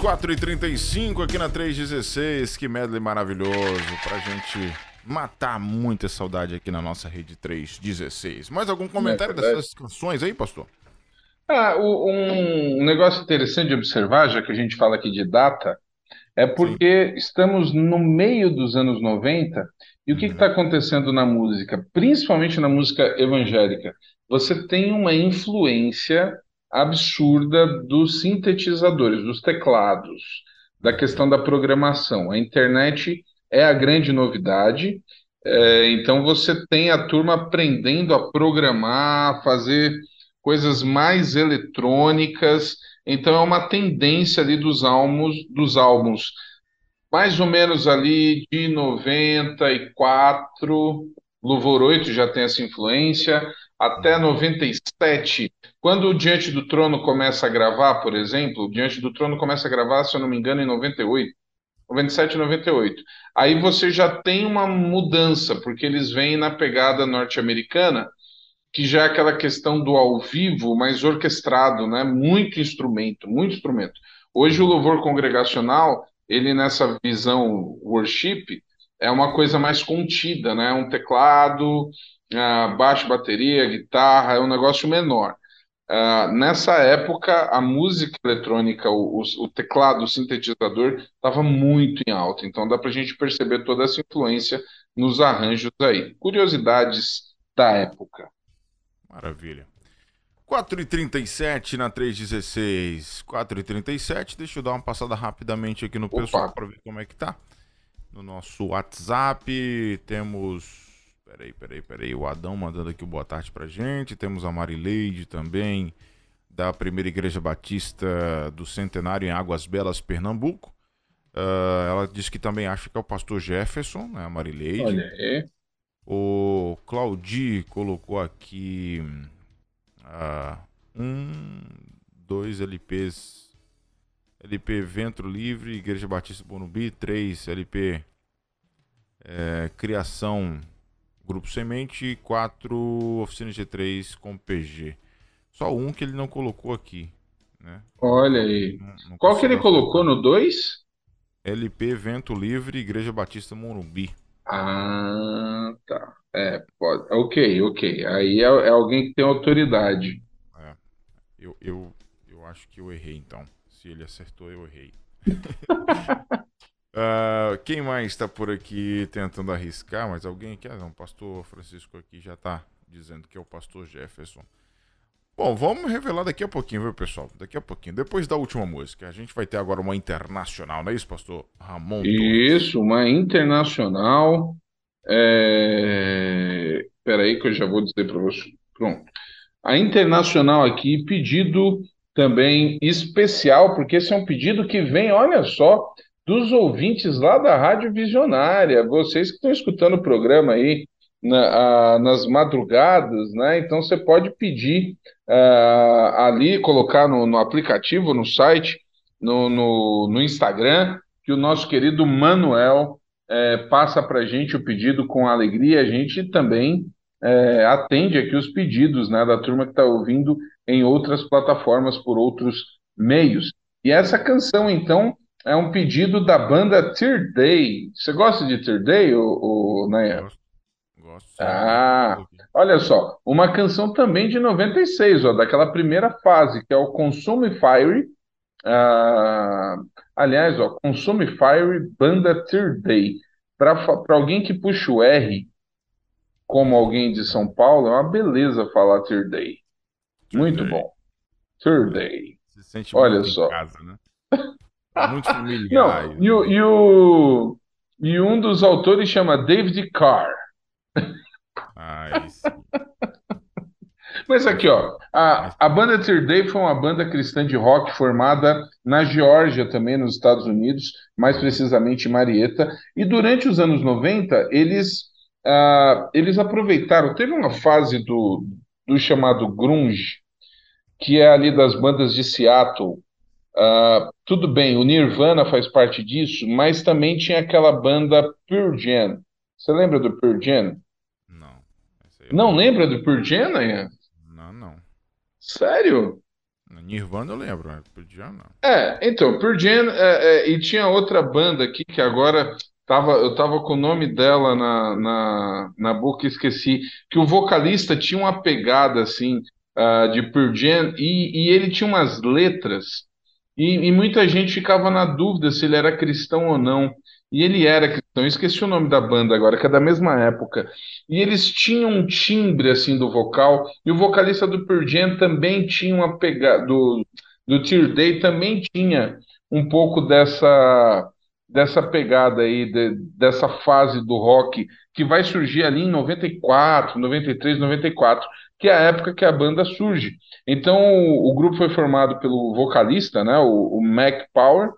4h35 aqui na 316. Que medley maravilhoso pra gente matar muita saudade aqui na nossa rede 316. Mais algum comentário verdade. dessas canções aí, pastor? Ah, um negócio interessante de observar, já que a gente fala aqui de data, é porque estamos no meio dos anos 90 e o que está acontecendo na música, principalmente na música evangélica? Você tem uma influência absurda dos sintetizadores, dos teclados, da questão da programação. A internet é a grande novidade. É, então você tem a turma aprendendo a programar, a fazer coisas mais eletrônicas. Então é uma tendência ali dos álbuns, dos álbuns mais ou menos ali de 94, Louvor 8 já tem essa influência, até 97, quando o Diante do Trono começa a gravar, por exemplo, o Diante do Trono começa a gravar, se eu não me engano, em 98. 97 e 98. Aí você já tem uma mudança, porque eles vêm na pegada norte-americana, que já é aquela questão do ao vivo, mais orquestrado, né? Muito instrumento, muito instrumento. Hoje o louvor congregacional, ele nessa visão worship, é uma coisa mais contida, né? Um teclado, ah, baixo, bateria, guitarra, é um negócio menor. Ah, nessa época, a música eletrônica, o, o- o teclado, o sintetizador, estava muito em alta. Então dá para a gente perceber toda essa influência nos arranjos aí. Curiosidades da época. Maravilha. 4h37 na 316. 4h37. Deixa eu dar uma passada rapidamente aqui no pessoal para ver como é que tá. No nosso WhatsApp temos. Peraí, peraí, peraí. O Adão mandando aqui o boa tarde pra gente. Temos a Marileide também, da Primeira Igreja Batista do Centenário em Águas Belas, Pernambuco. Ah, ela disse que também acha que é o pastor Jefferson, né? A Marileide. Olha aí. O Claudi colocou aqui ah, um, dois LPs. LP Ventro Livre, Igreja Batista Bonumbi, três LP é, Criação Grupo Semente, quatro Oficina G3 com PG. Só um que ele não colocou aqui, né? Olha aí. Não Qual que ele colocou no 2? LP Vento Livre, Igreja Batista Morumbi. Ah, tá. É, pode. Ok, ok. Aí é, é alguém que tem autoridade. É. Eu, eu, eu acho que eu errei, então. Se ele acertou, eu errei. Ah, quem mais está por aqui tentando arriscar? Mas alguém aqui? Ah, não, o pastor Francisco aqui já está dizendo que é o pastor Jefferson. Bom, vamos revelar daqui a pouquinho, viu, pessoal? Daqui a pouquinho. Depois da última música. A gente vai ter agora uma internacional, não é isso, pastor Ramon? Isso, uma internacional. É... Peraí que eu já vou dizer para você. Pronto. A internacional aqui, pedido também especial, porque esse é um pedido que vem, olha só, dos ouvintes lá da Rádio Visionária, vocês que estão escutando o programa aí na- ah, nas madrugadas, né? Então você pode pedir ah, ali, colocar no, no aplicativo, no site, no, no, no Instagram, que o nosso querido Manuel eh, passa para a gente o pedido com alegria. A gente também eh, atende aqui os pedidos, né, da turma que está ouvindo em outras plataformas por outros meios. E essa canção, então, é um pedido da banda Tear Day. Você gosta de Tear Day, o, Nayan? Ah, olha só, uma canção também de 96, ó, daquela primeira fase, que é o Consume Fire. Ah, aliás, ó, Consume Fire, banda Tear Day. Para alguém que puxa o R, como alguém de São Paulo, é uma beleza falar Tear Day. Muito bom. Tear Day. Se sente Olha só. casa, né? Muito familiar. Não, e, o- e, o, e um dos autores chama David Carr. Ah, isso. Mas aqui, ó, a, a banda Tear Day foi uma banda cristã de rock formada na Geórgia, também nos Estados Unidos, mais precisamente em Marietta. E durante os anos 90, eles, ah, eles aproveitaram. Teve uma fase do, do chamado grunge, que é ali das bandas de Seattle. Ah, tudo bem, o Nirvana faz parte disso, mas também tinha aquela banda Jam. Você lembra do Pearl Jam? Não lembra do Pearl Jam? Jam não. Sério? Nirvana eu lembro, Pearl Jam não. É, então, Jam, é, é, e tinha outra banda aqui que agora tava, eu tava com o nome dela na, na, na boca e esqueci, que o vocalista tinha uma pegada, assim, ah, de Jam, e, e ele tinha umas letras, e, e muita gente ficava na dúvida se ele era cristão ou não. E ele era cristão, eu esqueci o nome da banda agora, que é da mesma época. E eles tinham um timbre assim do vocal, e o vocalista do Pearl também tinha uma pegada do do Tear Day também tinha um pouco dessa dessa pegada aí de- dessa fase do rock que vai surgir ali em 94, 93, 94, que é a época que a banda surge. Então o, o grupo foi formado pelo vocalista, né, o, o Mac Power,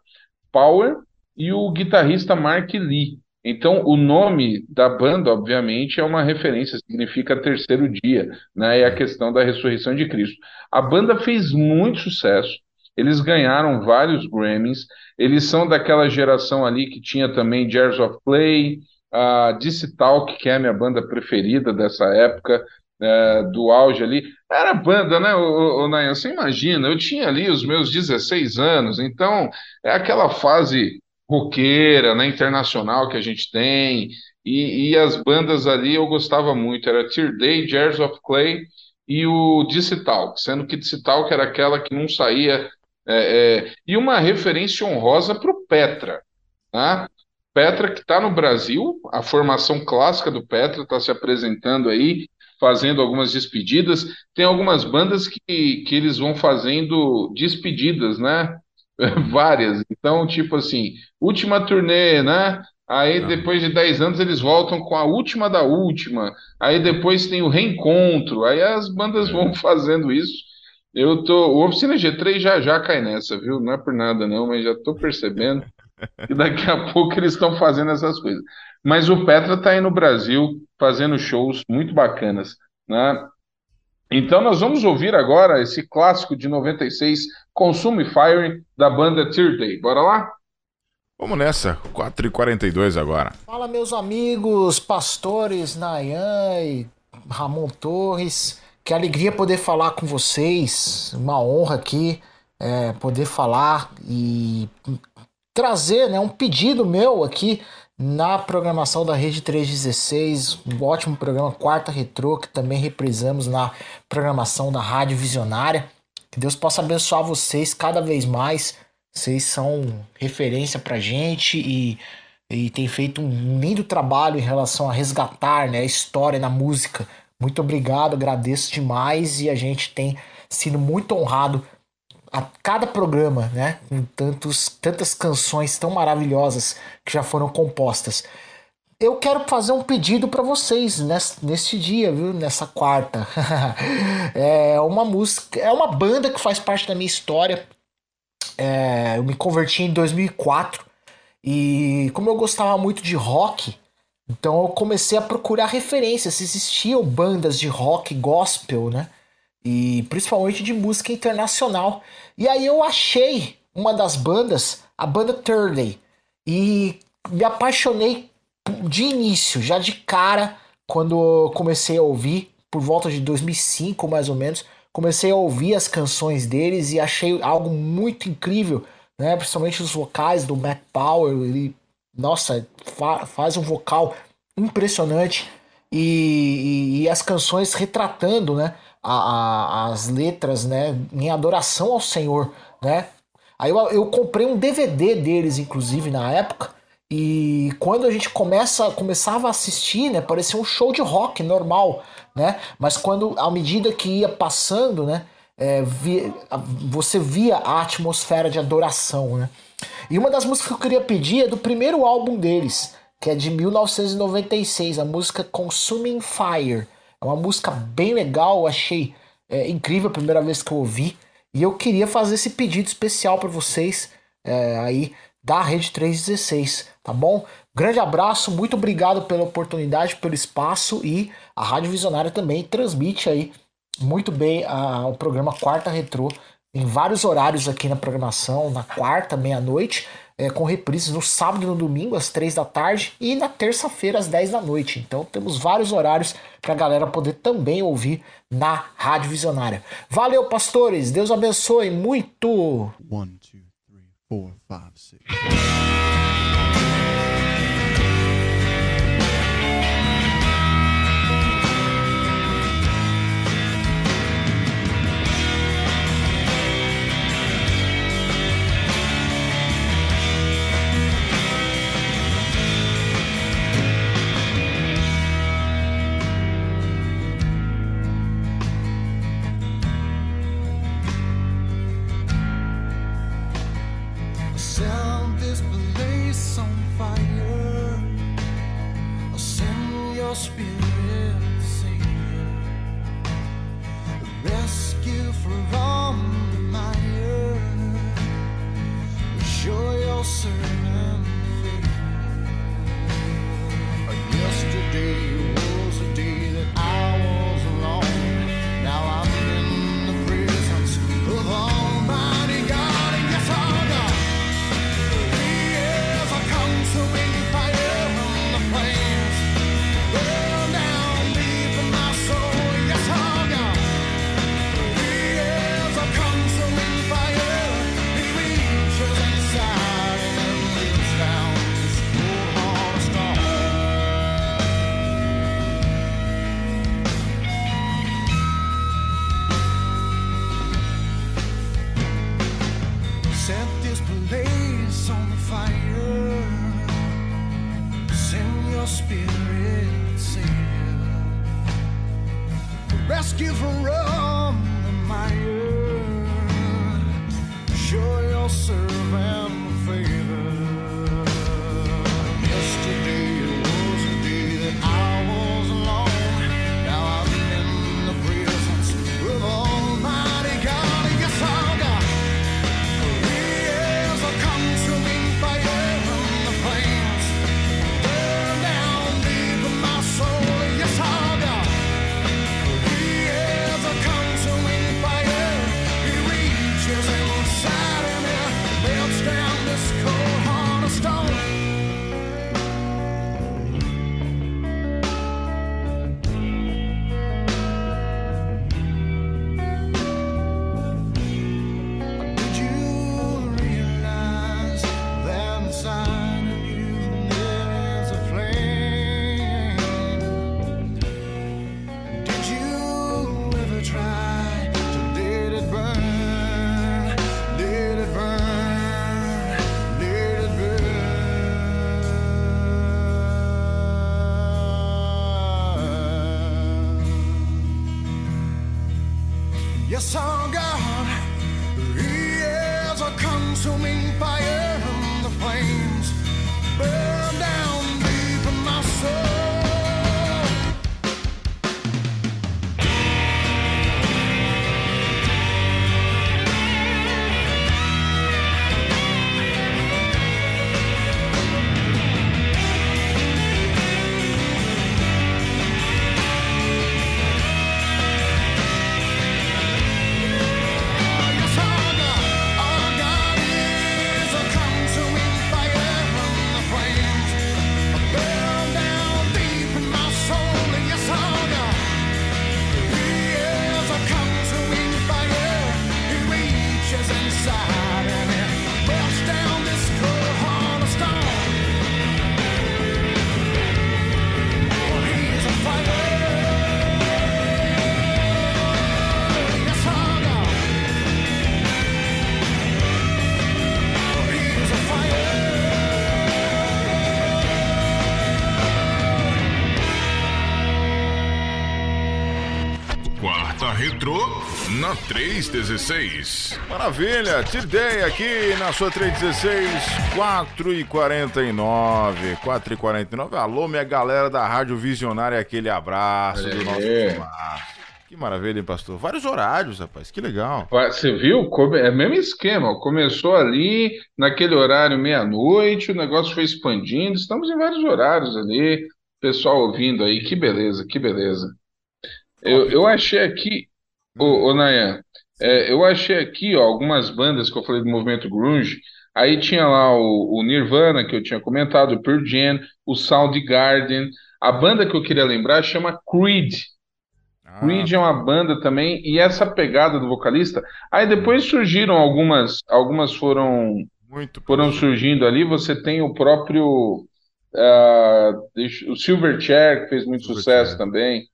Power e o guitarrista Mark Lee. Então, o nome da banda, obviamente, é uma referência, significa terceiro dia, né? É a questão da ressurreição de Cristo. A banda fez muito sucesso, eles ganharam vários Grammys, eles são daquela geração ali que tinha também Jars of Clay, a DC Talk, que é a minha banda preferida dessa época, é, do auge ali. Era banda, né, o, Nayan? Você imagina, eu tinha ali os meus 16 anos, então é aquela fase roqueira, né, internacional que a gente tem, e, e as bandas ali eu gostava muito, era Tear Day, Jars of Clay e o DC Talk, sendo que DC Talk era aquela que não saía, é, é, e uma referência honrosa para o Petra, né? Petra que está no Brasil, a formação clássica do Petra está se apresentando aí, fazendo algumas despedidas. Tem algumas bandas que, que eles vão fazendo despedidas, né? Várias. Então, tipo assim, última turnê, né? Aí depois de 10 anos eles voltam com a última da última. Aí depois tem o reencontro. Aí as bandas vão fazendo isso. Eu tô. O Oficina G3 já já cai nessa, viu? Não é por nada, não, mas já tô percebendo que daqui a pouco eles estão fazendo essas coisas. Mas o Petra tá aí no Brasil fazendo shows muito bacanas, né? Então nós vamos ouvir agora esse clássico de 96, Consume Fire, da banda Tear Day. Bora lá? Vamos nessa, 4h42 agora. Fala, meus amigos, pastores Nayan e Ramon Torres. Que alegria poder falar com vocês. Uma honra aqui é, poder falar e trazer né, um pedido meu aqui na programação da Rede 316. Um ótimo programa, Quarta Retrô, que também reprisamos na programação da Rádio Visionária. Que Deus possa abençoar vocês cada vez mais. Vocês são referência pra gente e, e tem feito um lindo trabalho em relação a resgatar né, a história na música. Muito obrigado, agradeço demais e a gente tem sido muito honrado a cada programa, né? Com tantos, tantas canções tão maravilhosas que já foram compostas. Eu quero fazer um pedido para vocês nesse, neste dia, viu? Nessa quarta. é uma música, é uma banda que faz parte da minha história. É, eu me converti em 2004 e como eu gostava muito de rock, então eu comecei a procurar referências. Existiam bandas de rock gospel, né? E principalmente de música internacional. E aí eu achei uma das bandas, a banda Turley. E me apaixonei de início, já de cara, quando comecei a ouvir, por volta de 2005 mais ou menos, comecei a ouvir as canções deles e achei algo muito incrível, né? Principalmente os vocais do Mac Power, ele, nossa, fa faz um vocal impressionante e, e, e as canções retratando, né? A, a, as letras, né? Em adoração ao Senhor, né? Aí eu, eu comprei um DVD deles, inclusive, na época. E quando a gente começa, começava a assistir, né, parecia um show de rock normal, né? Mas quando, à medida que ia passando, né, é, você via a atmosfera de adoração, né? E uma das músicas que eu queria pedir é do primeiro álbum deles, que é de 1996, a música Consuming Fire. É uma música bem legal, achei é, incrível a primeira vez que eu ouvi. E eu queria fazer esse pedido especial para vocês é, aí da Rede 316, tá bom? Grande abraço, muito obrigado pela oportunidade, pelo espaço e a Rádio Visionária também transmite aí muito bem a, o programa Quarta Retrô em vários horários aqui na programação, na quarta, meia-noite, é, com reprises no sábado e no domingo, às 3 da tarde, e na terça-feira, às 10 da noite. Então temos vários horários para a galera poder também ouvir na Rádio Visionária. Valeu, pastores! Deus abençoe muito! One, two, three, four, five, your. Rescue from the mire. Set this place on fire. Send your spirit, Savior. Rescue from the 316. Maravilha, Tirei aqui na sua 316, 4 e 49. 4 e 49. Alô, minha galera da Rádio Visionária, aquele abraço do nosso É. filmaço. Que maravilha, hein, pastor? Vários horários, rapaz, que legal. Você viu? É o mesmo esquema. Começou ali, naquele horário meia-noite, o negócio foi expandindo. Estamos em vários horários ali. Pessoal ouvindo aí, que beleza, que beleza. Eu, eu achei aqui, ô, ô Nayan, é, eu achei aqui ó, algumas bandas que eu falei do movimento grunge. Aí tinha lá o, o Nirvana, que eu tinha comentado, o Pearl Jam, o Soundgarden. A banda que eu queria lembrar chama Creed. Creed é uma banda também, e essa pegada do vocalista. Aí depois surgiram algumas, algumas foram, foram surgindo ali. Você tem o próprio ah, deixa- o Silverchair, que fez muito sucesso também.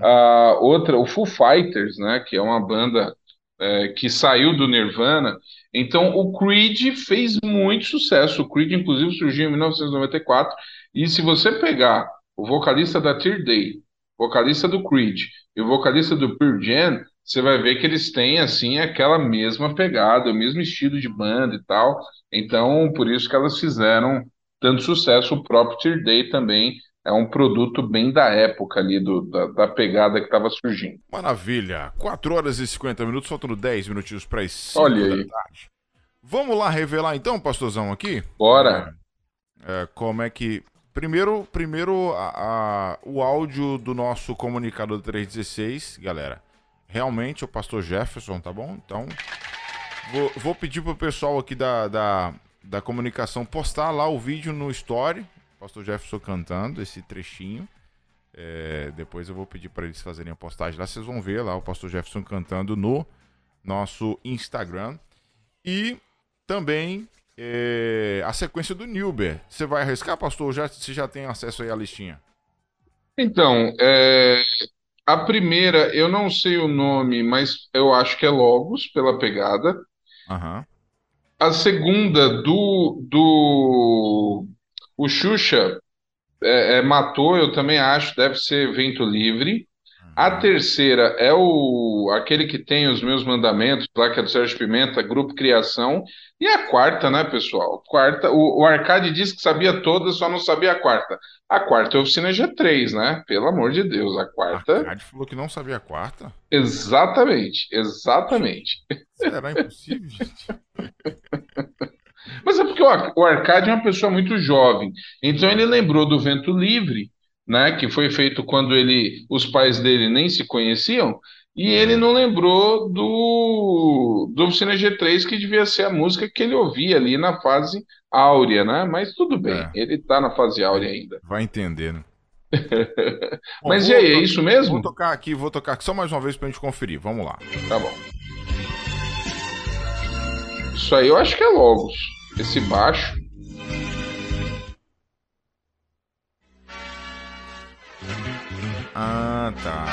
Ah, outra, o Foo Fighters, né, que é uma banda eh, que saiu do Nirvana. Então, o Creed fez muito sucesso. O Creed, inclusive, surgiu em 1994. E se você pegar o vocalista da Tear Day, vocalista do Creed e o vocalista do Pearl Jam, você vai ver que eles têm assim aquela mesma pegada, o mesmo estilo de banda e tal. Então, por isso que elas fizeram tanto sucesso. O próprio Tear Day também é um produto bem da época ali do, da, da pegada que estava surgindo. Maravilha. 4 horas e 50 minutos, faltando 10 minutinhos para as 5 Olha aí. tarde. Vamos lá revelar então, pastorzão, aqui? Bora. É, como é que. Primeiro, primeiro a- a- o áudio do nosso comunicador 316, galera. Realmente é o pastor Jefferson, tá bom? Então, vou, vou pedir pro pessoal aqui da, da, da comunicação postar lá o vídeo no story. Pastor Jefferson cantando esse trechinho. É, depois eu vou pedir para eles fazerem a postagem lá. Vocês vão ver lá o pastor Jefferson cantando no nosso Instagram. E também é, a sequência do Nilber. Você vai arriscar, pastor? Já, você já tem acesso aí à listinha? Então, é, a primeira, eu não sei o nome, mas eu acho que é Logos, pela pegada. Aham. A segunda, do, do o Xuxa, é, é, matou, eu também acho, deve ser Vento Livre. A terceira é o aquele que tem os meus mandamentos, lá que é do Sérgio Pimenta, Grupo Criação. E a quarta, né, pessoal? Quarta, o, o Arcade disse que sabia todas, só não sabia a quarta. A quarta é a Oficina G3, né? Pelo amor de Deus, a quarta. Arcade falou que não sabia a quarta. Exatamente, exatamente. Será impossível, gente? Mas é porque o Ar- o Arcade é uma pessoa muito jovem. Então ele lembrou do Vento Livre, né, que foi feito quando ele, os pais dele nem se conheciam, e ele não lembrou do, do Oficina G3, que devia ser a música que ele ouvia ali na fase áurea, né? Mas tudo bem, ele tá na fase áurea ainda. Vai entender, né? Bom, Mas e vou aí, é isso mesmo? Vou tocar aqui, vou tocar aqui só mais uma vez pra gente conferir. Vamos lá. Tá bom. Isso aí eu acho que é Logos. Esse baixo. Ah, tá.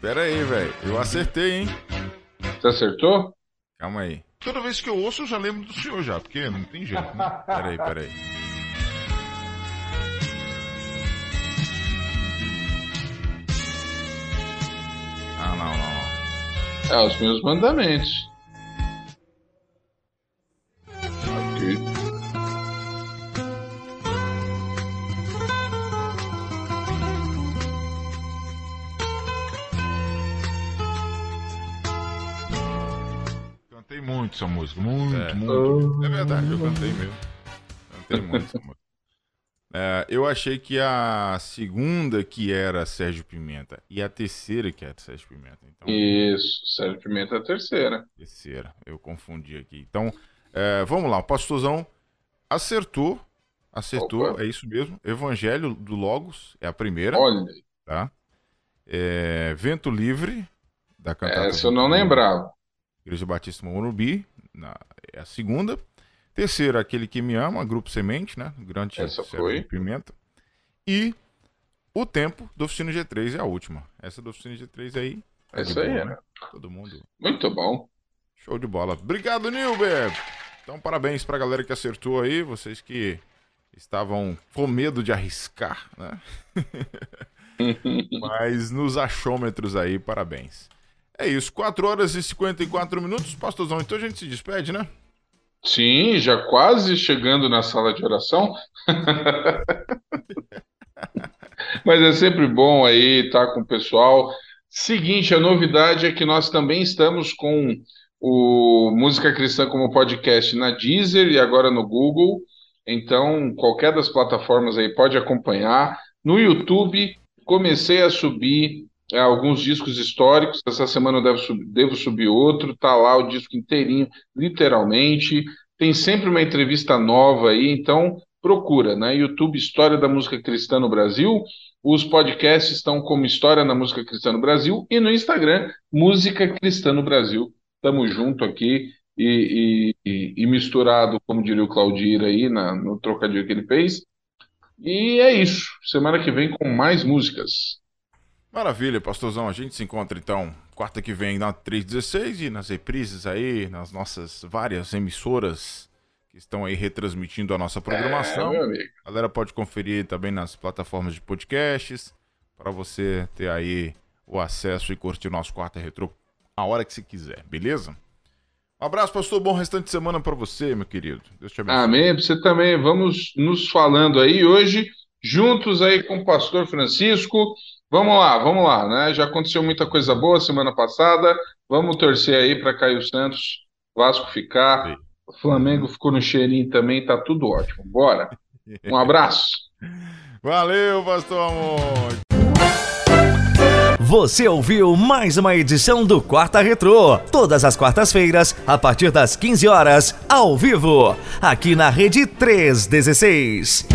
Pera aí, velho. Eu acertei, hein? Você acertou? Calma aí. Toda vez que eu ouço, eu já lembro do senhor já, porque não tem jeito, né? Pera aí, pera aí. Ah, não, não, não. É, os meus mandamentos. Muito essa música. Muito, muito. É verdade, eu cantei mesmo. Cantei muito essa música. É, eu achei que a segunda que era Sérgio Pimenta e a terceira que era Sérgio Pimenta. Então, Isso, Sérgio Pimenta é a terceira. terceira, eu confundi aqui. Então, é, vamos lá, o pastorzão acertou. Acertou, Opa. é isso mesmo. Evangelho do Logos é a primeira. Olha. Tá? É, Vento Livre, da cantata. Essa eu não lembrava. Igreja Batista Morumbi, na, é a segunda. Terceira, Aquele que Me Ama, Grupo Semente, né? Grande Essa foi. Pimenta. E O Tempo do Oficina G3 é a última. Essa do Oficina G3 aí. de Essa aí, boa, né? Todo mundo. Muito bom. Show de bola. Obrigado, Nilber. Então, parabéns pra galera que acertou aí. Vocês que estavam com medo de arriscar, né? Mas nos achômetros aí, parabéns. É isso, 4 horas e 54 minutos, pastorzão. Então a gente se despede, né? Sim, já quase chegando na sala de oração. Mas é sempre bom aí estar com o pessoal. Seguinte, a novidade é que nós também estamos com o Música Cristã como podcast na Deezer e agora no Google. Então, qualquer das plataformas aí pode acompanhar. No YouTube, comecei a subir é, alguns discos históricos. Essa semana eu devo, sub- devo subir outro, tá lá o disco inteirinho, literalmente. Tem sempre uma entrevista nova aí, então procura, né? YouTube História da Música Cristã no Brasil. Os podcasts estão como História na Música Cristã no Brasil e no Instagram, Música Cristã no Brasil. Tamo junto aqui e, e- e- misturado, como diria o Claudir aí na- no trocadilho que ele fez. E é isso. Semana que vem com mais músicas. Maravilha, pastorzão. A gente se encontra então quarta que vem na 316 e nas reprises aí, nas nossas várias emissoras que estão aí retransmitindo a nossa programação. É, meu amigo. A galera pode conferir também nas plataformas de podcasts para você ter aí o acesso e curtir o nosso quarta retrô a hora que você quiser, beleza? Um abraço, pastor. Bom restante de semana para você, meu querido. Deus te abençoe. Amém. Você também. Vamos nos falando aí hoje, juntos aí com o pastor Francisco. Vamos lá, vamos lá, né? Já aconteceu muita coisa boa semana passada. Vamos torcer aí para cair o Santos, Vasco ficar, o Flamengo ficou no cheirinho também, tá tudo ótimo. Bora. Um abraço. Valeu, pastor amor. Você ouviu mais uma edição do Quarta Retrô. Todas as quartas-feiras, a partir das 15 horas, ao vivo, aqui na Rede 316.